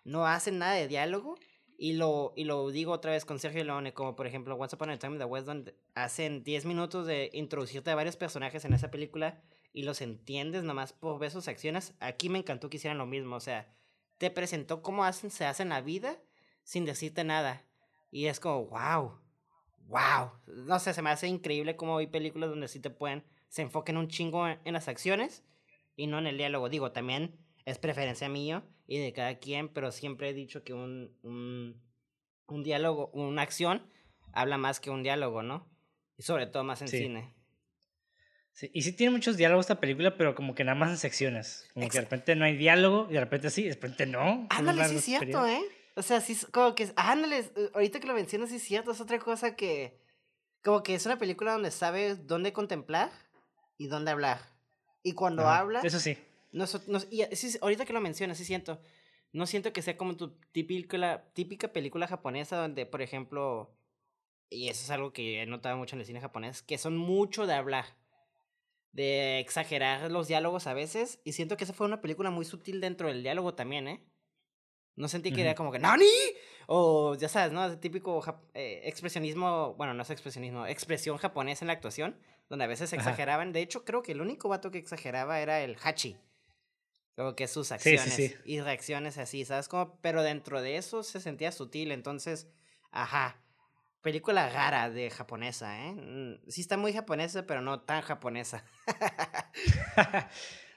no hacen nada de diálogo y lo, y lo digo otra vez con Sergio Leone, como por ejemplo Once Upon a Time in the West, donde hacen 10 minutos de introducirte a varios personajes en esa película y los entiendes nomás por ver sus acciones. Aquí me encantó que hicieran lo mismo, o sea, te presentó cómo hacen, se hacen la vida sin decirte nada. Y es como, wow, wow. No sé, se me hace increíble cómo hay películas donde sí te pueden, se enfoquen un chingo en, en las acciones y no en el diálogo. Digo, también es preferencia mío y de cada quien, pero siempre he dicho que un, un, un diálogo, una acción, habla más que un diálogo, ¿no? Y sobre todo más en Sí. cine. Sí, Y sí tiene muchos diálogos esta película, pero como que nada más en secciones. Como que de repente no hay diálogo y de repente sí, de repente no. Ándale, sí es cierto. ¿eh? O sea, sí, es como que, ándale, eh, ahorita que lo mencionas, sí es cierto, es otra cosa que, como que es una película donde sabes dónde contemplar y dónde hablar. Y cuando Ajá, hablas, Eso sí. No, so- no- y sí, sí, ahorita que lo mencionas, sí siento. No siento que sea como tu típica, típica película japonesa donde, por ejemplo, y eso es algo que he notado mucho en el cine japonés, que son mucho de hablar, de exagerar los diálogos a veces, y siento que esa fue una película muy sutil dentro del diálogo también, ¿eh? No sentí que era como que ¡Nani! O ya sabes, ¿no? Ese típico eh, expresionismo, bueno, no es expresionismo, expresión japonesa en la actuación, donde a veces exageraban. De hecho, creo que el único vato que exageraba era el Hachi. Como que sus acciones y reacciones así, ¿sabes? Como, pero dentro de eso se sentía sutil, entonces, ajá. Película rara de japonesa, ¿eh? Mm, sí está muy japonesa, pero no tan japonesa.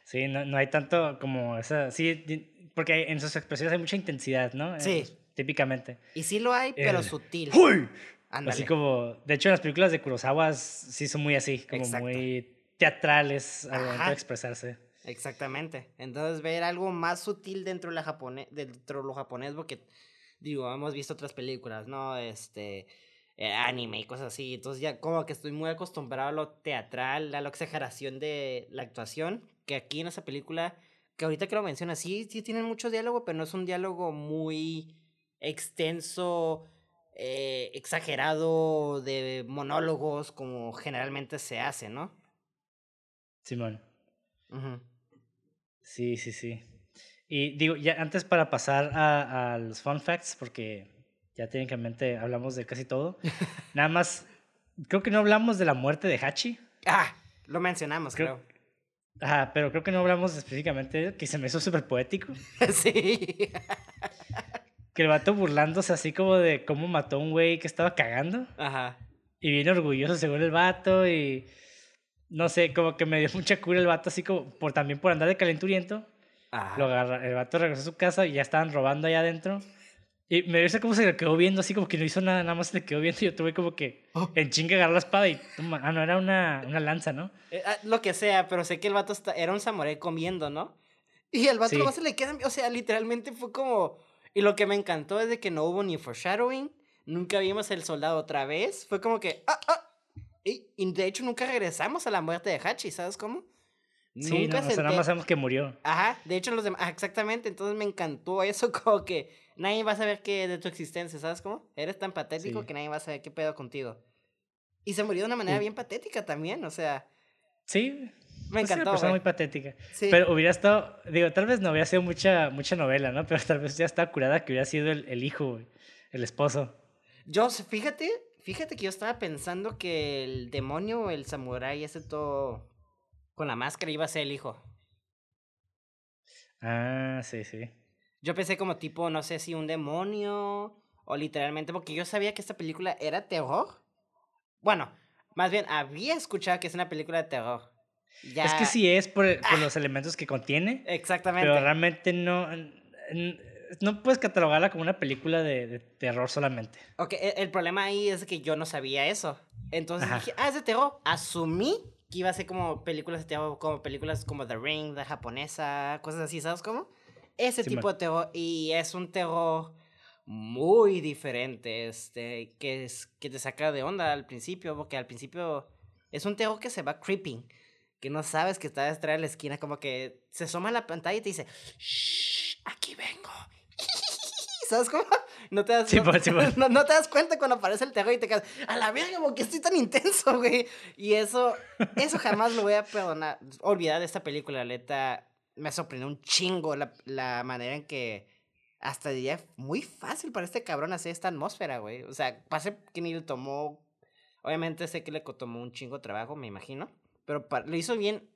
sí, no, no hay tanto como esa... Sí, porque en sus expresiones hay mucha intensidad, ¿no? Sí. típicamente. Y sí lo hay, pero sutil. ¡Uy! Así como... De hecho, las películas de Kurosawa sí son muy así, como muy teatrales al momento de expresarse. Exactamente. Entonces, ver algo más sutil dentro de, la japonés, dentro de lo japonés, porque, digo, hemos visto otras películas, ¿no? Este eh, anime y cosas así. Entonces ya como que estoy muy acostumbrado a lo teatral, a la exageración de la actuación, que aquí en esa película, que ahorita que lo mencionas, sí, sí tienen mucho diálogo, pero no es un diálogo muy extenso, eh, exagerado de monólogos como generalmente se hace, ¿no? Simón. Sí, sí, sí. Y digo, ya antes para pasar a, a los fun facts, porque ya técnicamente hablamos de casi todo. Nada más, creo que no hablamos de la muerte de Hachi. Ah, lo mencionamos, creo. Ajá, pero creo que no hablamos específicamente, que se me hizo súper poético. sí. que el vato burlándose así como de cómo mató a un güey que estaba cagando. Ajá. Y bien orgulloso según el vato y... No sé, como que me dio mucha cura el vato así como por, también por andar de calenturiento. Ajá. Lo agarra, el vato regresó a su casa y ya estaban robando allá adentro. Y me dice cómo se le quedó viendo, así como que no hizo nada, nada más se le quedó viendo. Y yo tuve como que oh. en chinga agarrar la espada y. Ah, no, era una, una lanza, ¿no? Eh, ah, lo que sea, pero sé que el vato era un samurái comiendo, ¿no? Y el vato sí. se le queda. O sea, literalmente fue como. Y lo que me encantó es de que no hubo ni foreshadowing. Nunca vimos el soldado otra vez. Fue como que. ¡Ah, ah! Y, y de hecho nunca regresamos a la muerte de Hachi, ¿sabes cómo? Sí, nunca no, o sea, nada más sabemos que murió. Ajá, de hecho los demás. exactamente, entonces me encantó eso, como que nadie va a saber qué de tu existencia, ¿sabes cómo? Eres tan patético que nadie va a saber qué pedo contigo. Y se murió de una manera bien patética también, o sea. Sí. Me encantó. Es una persona muy patética. Sí. Pero hubiera estado, digo, tal vez no hubiera sido mucha, mucha novela, ¿no? Pero tal vez ya estaba curada que hubiera sido el, el hijo, el esposo. Yo, fíjate, fíjate que yo estaba pensando que el demonio, el samurái, ese todo con la máscara iba a ser el hijo. Ah, sí, sí. Yo pensé como tipo, no sé si un demonio o literalmente, porque yo sabía que esta película era terror. Bueno, más bien había escuchado que es una película de terror. Es que sí es por, por ah. los elementos que contiene. Exactamente. Pero realmente no, no puedes catalogarla como una película de, terror solamente. Ok, el, el, problema ahí es que yo no sabía eso. Entonces dije, ah, es de terror. Asumí que iba a ser como películas de terror, como películas como The Ring, la japonesa, cosas así, ¿sabes cómo? Ese tipo de terror, y es un terror muy diferente, este, que, es, que te saca de onda al principio, porque al principio es un terror que se va creeping, que no sabes que está detrás de la esquina, como que se asoma a la pantalla y te dice, Shh, aquí vengo. ¿Sabes cómo? No te, das, pues, no, no, te das cuenta cuando aparece el terror y te quedas, a la verga, porque estoy tan intenso, güey. Y eso, eso jamás lo voy a perdonar, olvidar de esta película, la neta me sorprendió un chingo la, la manera en que hasta diría muy fácil para este cabrón hacer esta atmósfera, güey. O sea, pase que ni le tomó. Obviamente sé que le tomó un chingo de trabajo, me imagino. Pero lo hizo bien.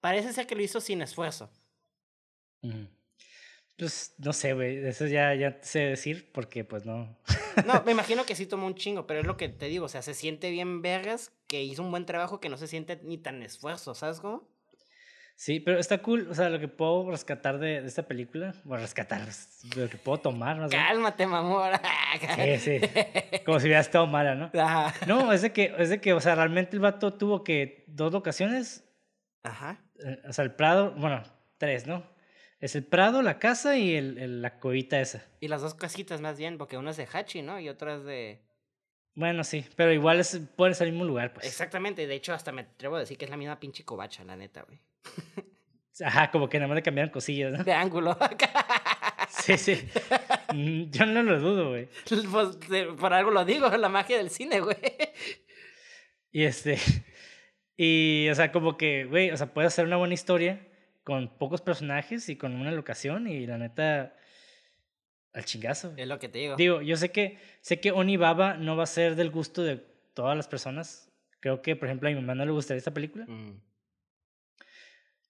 Parece ser que lo hizo sin esfuerzo. Pues no sé, güey. Eso ya, ya sé decir porque, pues no. no, me imagino que sí tomó un chingo, pero es lo que te digo. O sea, se siente bien vergas que hizo un buen trabajo que no se siente ni tan esfuerzo, ¿sabes cómo? Sí, pero está cool, o sea, lo que puedo rescatar de, de esta película, bueno, rescatar, lo que puedo tomar, ¿no? Cálmate, mamor. sí, sí, como si hubiera estado mala, ¿no? No, es de que, es de que, o sea, realmente el vato tuvo que dos locaciones. Ajá. Eh, o sea, el Prado, bueno, tres, ¿no? Es el Prado, la casa y el, la covita esa. Y las dos casitas más bien, porque una es de Hachi, ¿no? Y otra es de... Bueno, sí, pero igual es, puede ser el mismo lugar, pues. Exactamente, de hecho hasta me atrevo a decir que es la misma pinche covacha, la neta, güey. Ajá, como que nada más le cambiaron cosillas, ¿no? De ángulo. sí, sí. Mm, yo no lo dudo, güey. Pues por algo lo digo, la magia del cine, güey. Y este. Y, o sea, como que, güey, o sea, puede hacer una buena historia con pocos personajes y con una locación y la neta. al chingazo. Es lo que te digo. Digo, yo sé que, sé que Onibaba no va a ser del gusto de todas las personas. Creo que, por ejemplo, a mi mamá no le gustaría esta película. Mm.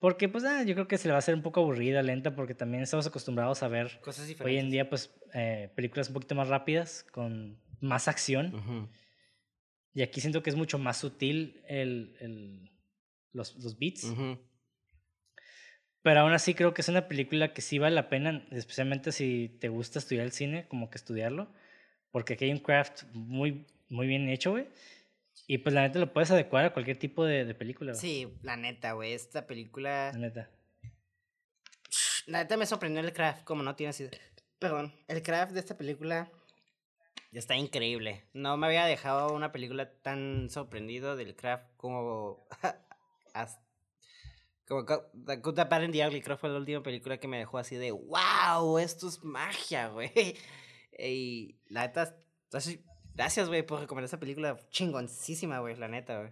Porque, pues, ah, yo creo que se le va a hacer un poco aburrida, lenta, porque también estamos acostumbrados a ver Cosas diferentes. hoy en día, pues, eh, películas un poquito más rápidas, con más acción. Y aquí siento que es mucho más sutil el, el, los, los beats. Ujú. Pero aún así creo que es una película que sí vale la pena, especialmente si te gusta estudiar el cine, como que estudiarlo. Porque aquí hay un craft muy, muy bien hecho, güey. Y pues la neta lo puedes adecuar a cualquier tipo de, de película, güey. Sí, la neta, güey. Esta película. La neta. La neta me sorprendió el craft, como no tienes idea. Perdón, el craft de esta película está increíble. No me había dejado una película tan sorprendido del craft como. como Good, Bad and the Ugly. Creo fue la última película que me dejó así de ¡Wow! Esto es magia, güey. Y la neta. Gracias, güey, por recomendar esta película chingoncísima, güey, la neta, güey.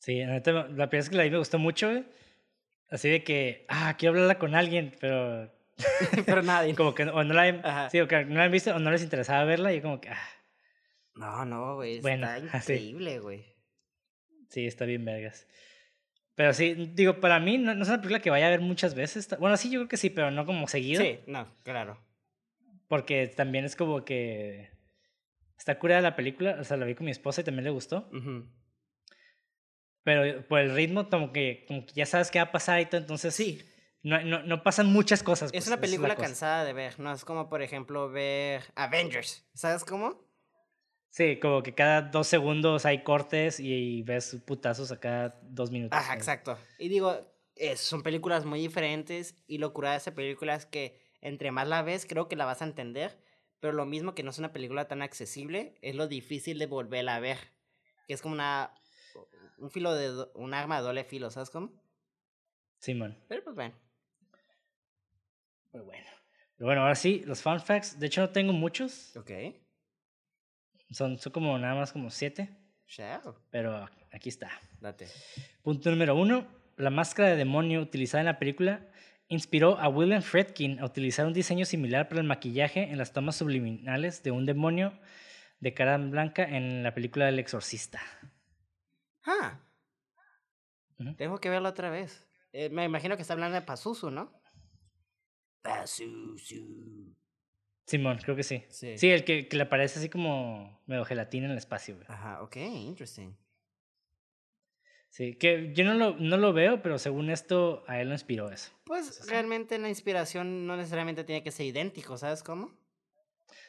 Sí, la neta, la primera vez que la vi me gustó mucho, güey. Así de que, ah, quiero hablarla con alguien, pero Pero nadie. como que o no la, Ajá. sí, o que no la han visto o no les interesaba verla y como que, ah, No, no, güey. Bueno, Está increíble, güey. sí, está bien vergas. Pero sí, digo, para mí no, no es una película que vaya a ver muchas veces. Bueno, sí, yo creo que sí, pero no como seguido. Sí, no, claro. Porque también es como que está curada la película, o sea, la vi con mi esposa y también le gustó. Pero por el ritmo, como que, como que ya sabes qué va a pasar y todo, entonces Sí, no, no, no pasan muchas cosas. es pues, una película cansada de ver. No es como, por ejemplo, ver Avengers. ¿Sabes cómo? Sí, como que cada dos segundos hay cortes y, ves putazos a cada dos minutos. Ajá, exacto. Y digo, eh, son películas muy diferentes y lo curada de esa película es que entre más la ves, creo que la vas a entender. Pero lo mismo que no es una película tan accesible, es lo difícil de volverla a ver. Que es como una. Un filo de. do- Un arma de doble filo, ¿sabes cómo? Simón. Pero pues bueno. Pero bueno. Pero bueno, ahora sí, los fun facts. De hecho, no tengo muchos. Ok. Son, son como nada más como siete. Chao. Pero aquí está. Date. Punto número uno. La máscara de demonio utilizada en la película inspiró a William Friedkin a utilizar un diseño similar para el maquillaje en las tomas subliminales de un demonio de cara blanca en la película El Exorcista. Ah. Tengo que verlo otra vez. Eh, me imagino que está hablando de Pazuzu, ¿no? Pazuzu. Simón, creo que sí. Sí. Sí, el que, que le aparece así como medio gelatina en el espacio, güey. Ajá, ok, interesting. Sí, que yo no lo, no lo veo, pero según esto, a él lo inspiró eso. Pues realmente la inspiración no necesariamente tiene que ser idéntico, ¿sabes cómo?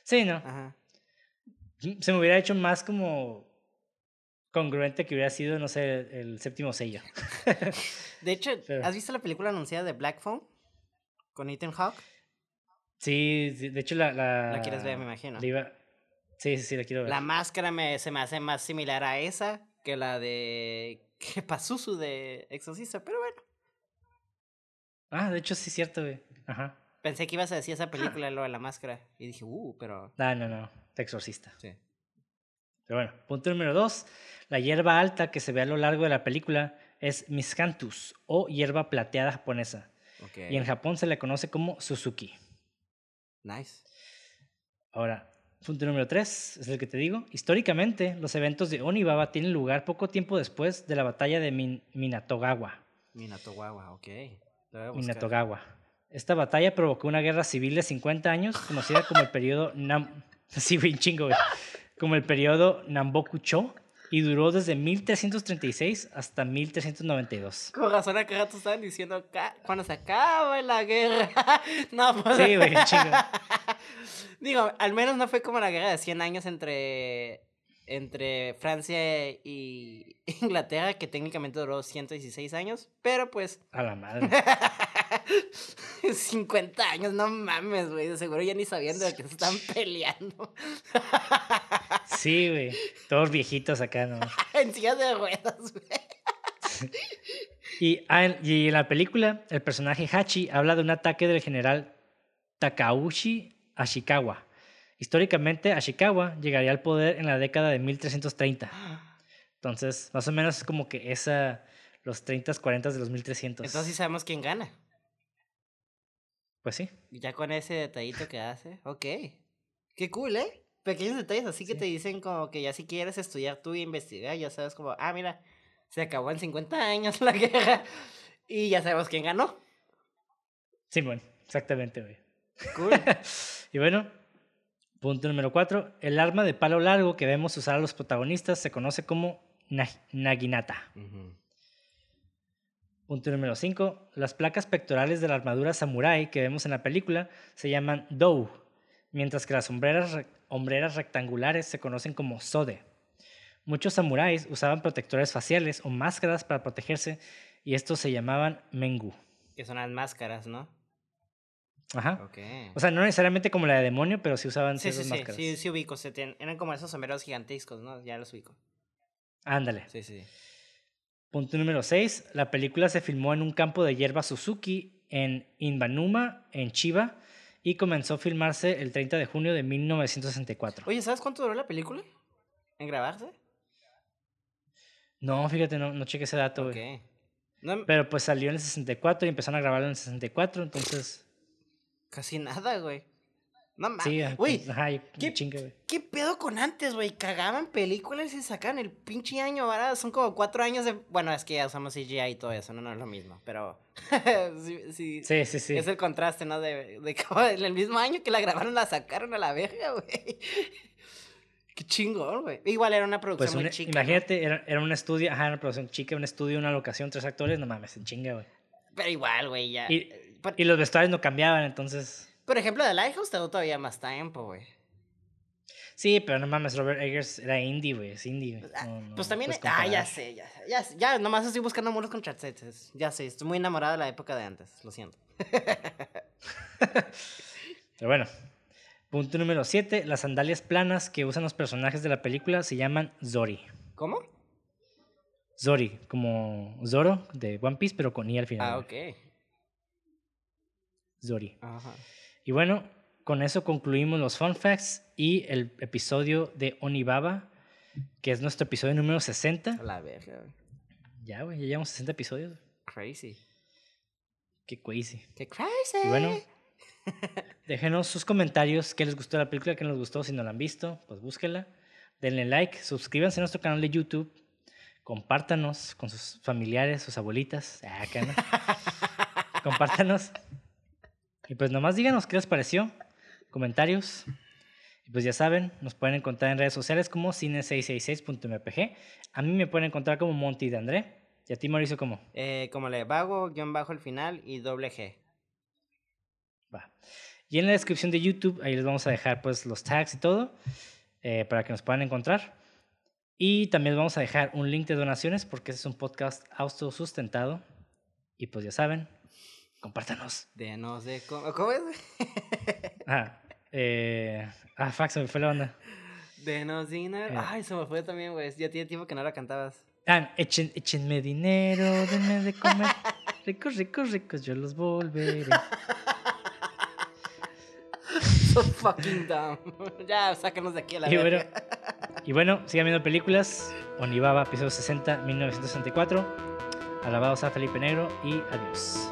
Sí, no. Ajá. Se me hubiera hecho más como congruente que hubiera sido, no sé, el séptimo sello. De hecho, Pero- ¿has visto la película anunciada de Black Phone? Con Ethan Hawke. Sí, de hecho la... La, La quieres ver, me imagino. iba- Sí, sí, sí, la quiero ver. La máscara me, se me hace más similar a esa que la de que Pazuzu de Exorcista, pero bueno. Ah, de hecho sí es cierto, güey. Ajá. Pensé que ibas a decir esa película, lo de la máscara. Y dije, uh, pero... No, no, no. Exorcista. Sí. Pero bueno, punto número dos. La hierba alta que se ve a lo largo de la película es Miscanthus o hierba plateada japonesa. Ok. Y en Japón se le conoce como Suzuki. Nice. Ahora, punto número tres, es el que te digo. Históricamente, los eventos de Onibaba tienen lugar poco tiempo después de la batalla de Min- Minatogawa. Minatogawa, ok. Minatogawa. Esta batalla provocó una guerra civil de 50 años, conocida como el periodo Nam... Sí, bien chingo, güey. Como el periodo Namboku-cho, y duró desde 1336 hasta 1392. Con razón acá rato estaban diciendo "Ca- cuando se acaba la guerra. no, pues. Sí, güey, chingo. Digo, al menos no fue como la guerra de 100 años entre, entre Francia y Inglaterra, que técnicamente duró 116 años, pero pues A la madre. 50 años, no mames, güey, seguro ya ni sabían de lo que se están peleando. Sí, güey. Todos viejitos acá, ¿no? en sillas de ruedas, güey. Y, ah, en- y en la película, el personaje Hachi habla de un ataque del general Takauchi Ashikawa. Históricamente, Ashikawa llegaría al poder en la década de 1330. Entonces, más o menos es como que esa, los 30, 40 de los 1300. Entonces sí sabemos quién gana. Pues sí. Ya con ese detallito que hace, ok. Qué cool, ¿eh? Pequeños detalles así que te dicen como que ya si quieres estudiar tú y investigar, ya sabes como, ah, mira, se acabó en 50 años la guerra y ya sabemos quién ganó. Sí, bueno, exactamente, güey. Cool. Y bueno, punto número cuatro. El arma de palo largo que vemos usar a los protagonistas se conoce como na- naginata. Ujú. Punto número 5. Las placas pectorales de la armadura samurai que vemos en la película se llaman dou, mientras que las sombreras, rec- hombreras rectangulares se conocen como sode. Muchos samuráis usaban protectores faciales o máscaras para protegerse y estos se llamaban mengu. Que son las máscaras, ¿no? Ajá. Ok. O sea, no necesariamente como la de demonio, pero sí usaban Sí, sí, esas sí, máscaras. sí, sí ubico, se tienen- eran como esos sombreros gigantescos, ¿no? Ya los ubico. Ándale. Sí, sí. Punto número 6. La película se filmó en un campo de hierba Suzuki en Inbanuma, en Chiba, y comenzó a filmarse el 30 de junio de 1964. Oye, ¿sabes cuánto duró la película? ¿En grabarse? No, fíjate, no, no cheque ese dato, güey. Ok. No, Pero pues salió en el 64 y empezaron a grabarlo en el 64, entonces... casi nada, güey. No mames. Sí, Güey, entonces, ajá, y- ¿qué-. ¿Qué pedo con antes, güey? Cagaban películas y sacaban el pinche año, ¿verdad? Son como cuatro años de... Bueno, es que ya usamos CGI y todo eso, no, no es lo mismo, pero... sí, sí, Sí, sí, sí. Es el contraste, ¿no? De, de cómo en el mismo año que la grabaron la sacaron a la verga, güey. Qué chingón, güey. Igual era una producción Pues muy chica. ¿no? imagínate, era, era un estudio, ajá, una producción chica, un estudio, una locación, tres actores, no mames, en chinga, güey. Pero igual, güey, ya. Y los vestuarios no cambiaban, entonces... por ejemplo, The Lighthouse tardó todavía más tiempo, güey. Sí, pero no mames, Robert Eggers era indie, güey, es indie. güey. Ah, No, no, pues también. Ah, ya sé, ya sé. Ya, ya, nomás estoy buscando muros con chatetes. Ya sé, estoy muy enamorada de la época de antes, lo siento. Pero bueno, punto número 7. Las sandalias planas que usan los personajes de la película se llaman Zori. ¿Cómo? Zori, como Zoro de One Piece, pero con I al final. Ah, ok. Zori. Ajá. Y bueno, con eso concluimos los fun facts y el episodio de Onibaba, que es nuestro episodio número 60. A la verga. Ya, güey, ya llevamos 60 episodios. Crazy. Qué crazy. Qué crazy. Y bueno, déjenos sus comentarios, qué les gustó la película, qué no les gustó, si no la han visto, pues búsquenla. Denle like, suscríbanse a nuestro canal de YouTube, compártanos con sus familiares, sus abuelitas. Ah, ¿no? compártanos. Y pues nomás díganos qué les pareció, comentarios. Y pues ya saben, nos pueden encontrar en redes sociales como cine666.mpg. A mí me pueden encontrar como Monty de André. Y a ti, Mauricio, como. Eh, como le vago, guion bajo el final y doble G. Va. Y en la descripción de YouTube, ahí les vamos a dejar pues los tags y todo eh, para que nos puedan encontrar. Y también les vamos a dejar un link de donaciones porque este es un podcast autosustentado. Y pues ya saben, compártanos. De no sé cómo. ¿Cómo es? Ah, eh, ah, fuck, se me fue la onda. Denos dinero. Eh. Ay, se me fue también, güey. Ya tiene tiempo que no la cantabas. Ah, echen, échenme dinero, denme de comer. Ricos, ricos, ricos, yo los volveré. So fucking dumb. ya, sácanos de aquí a la Y bueno, y bueno, sigan viendo películas. Onibaba, episodio 60, 1964. Alabados a Felipe Negro y adiós.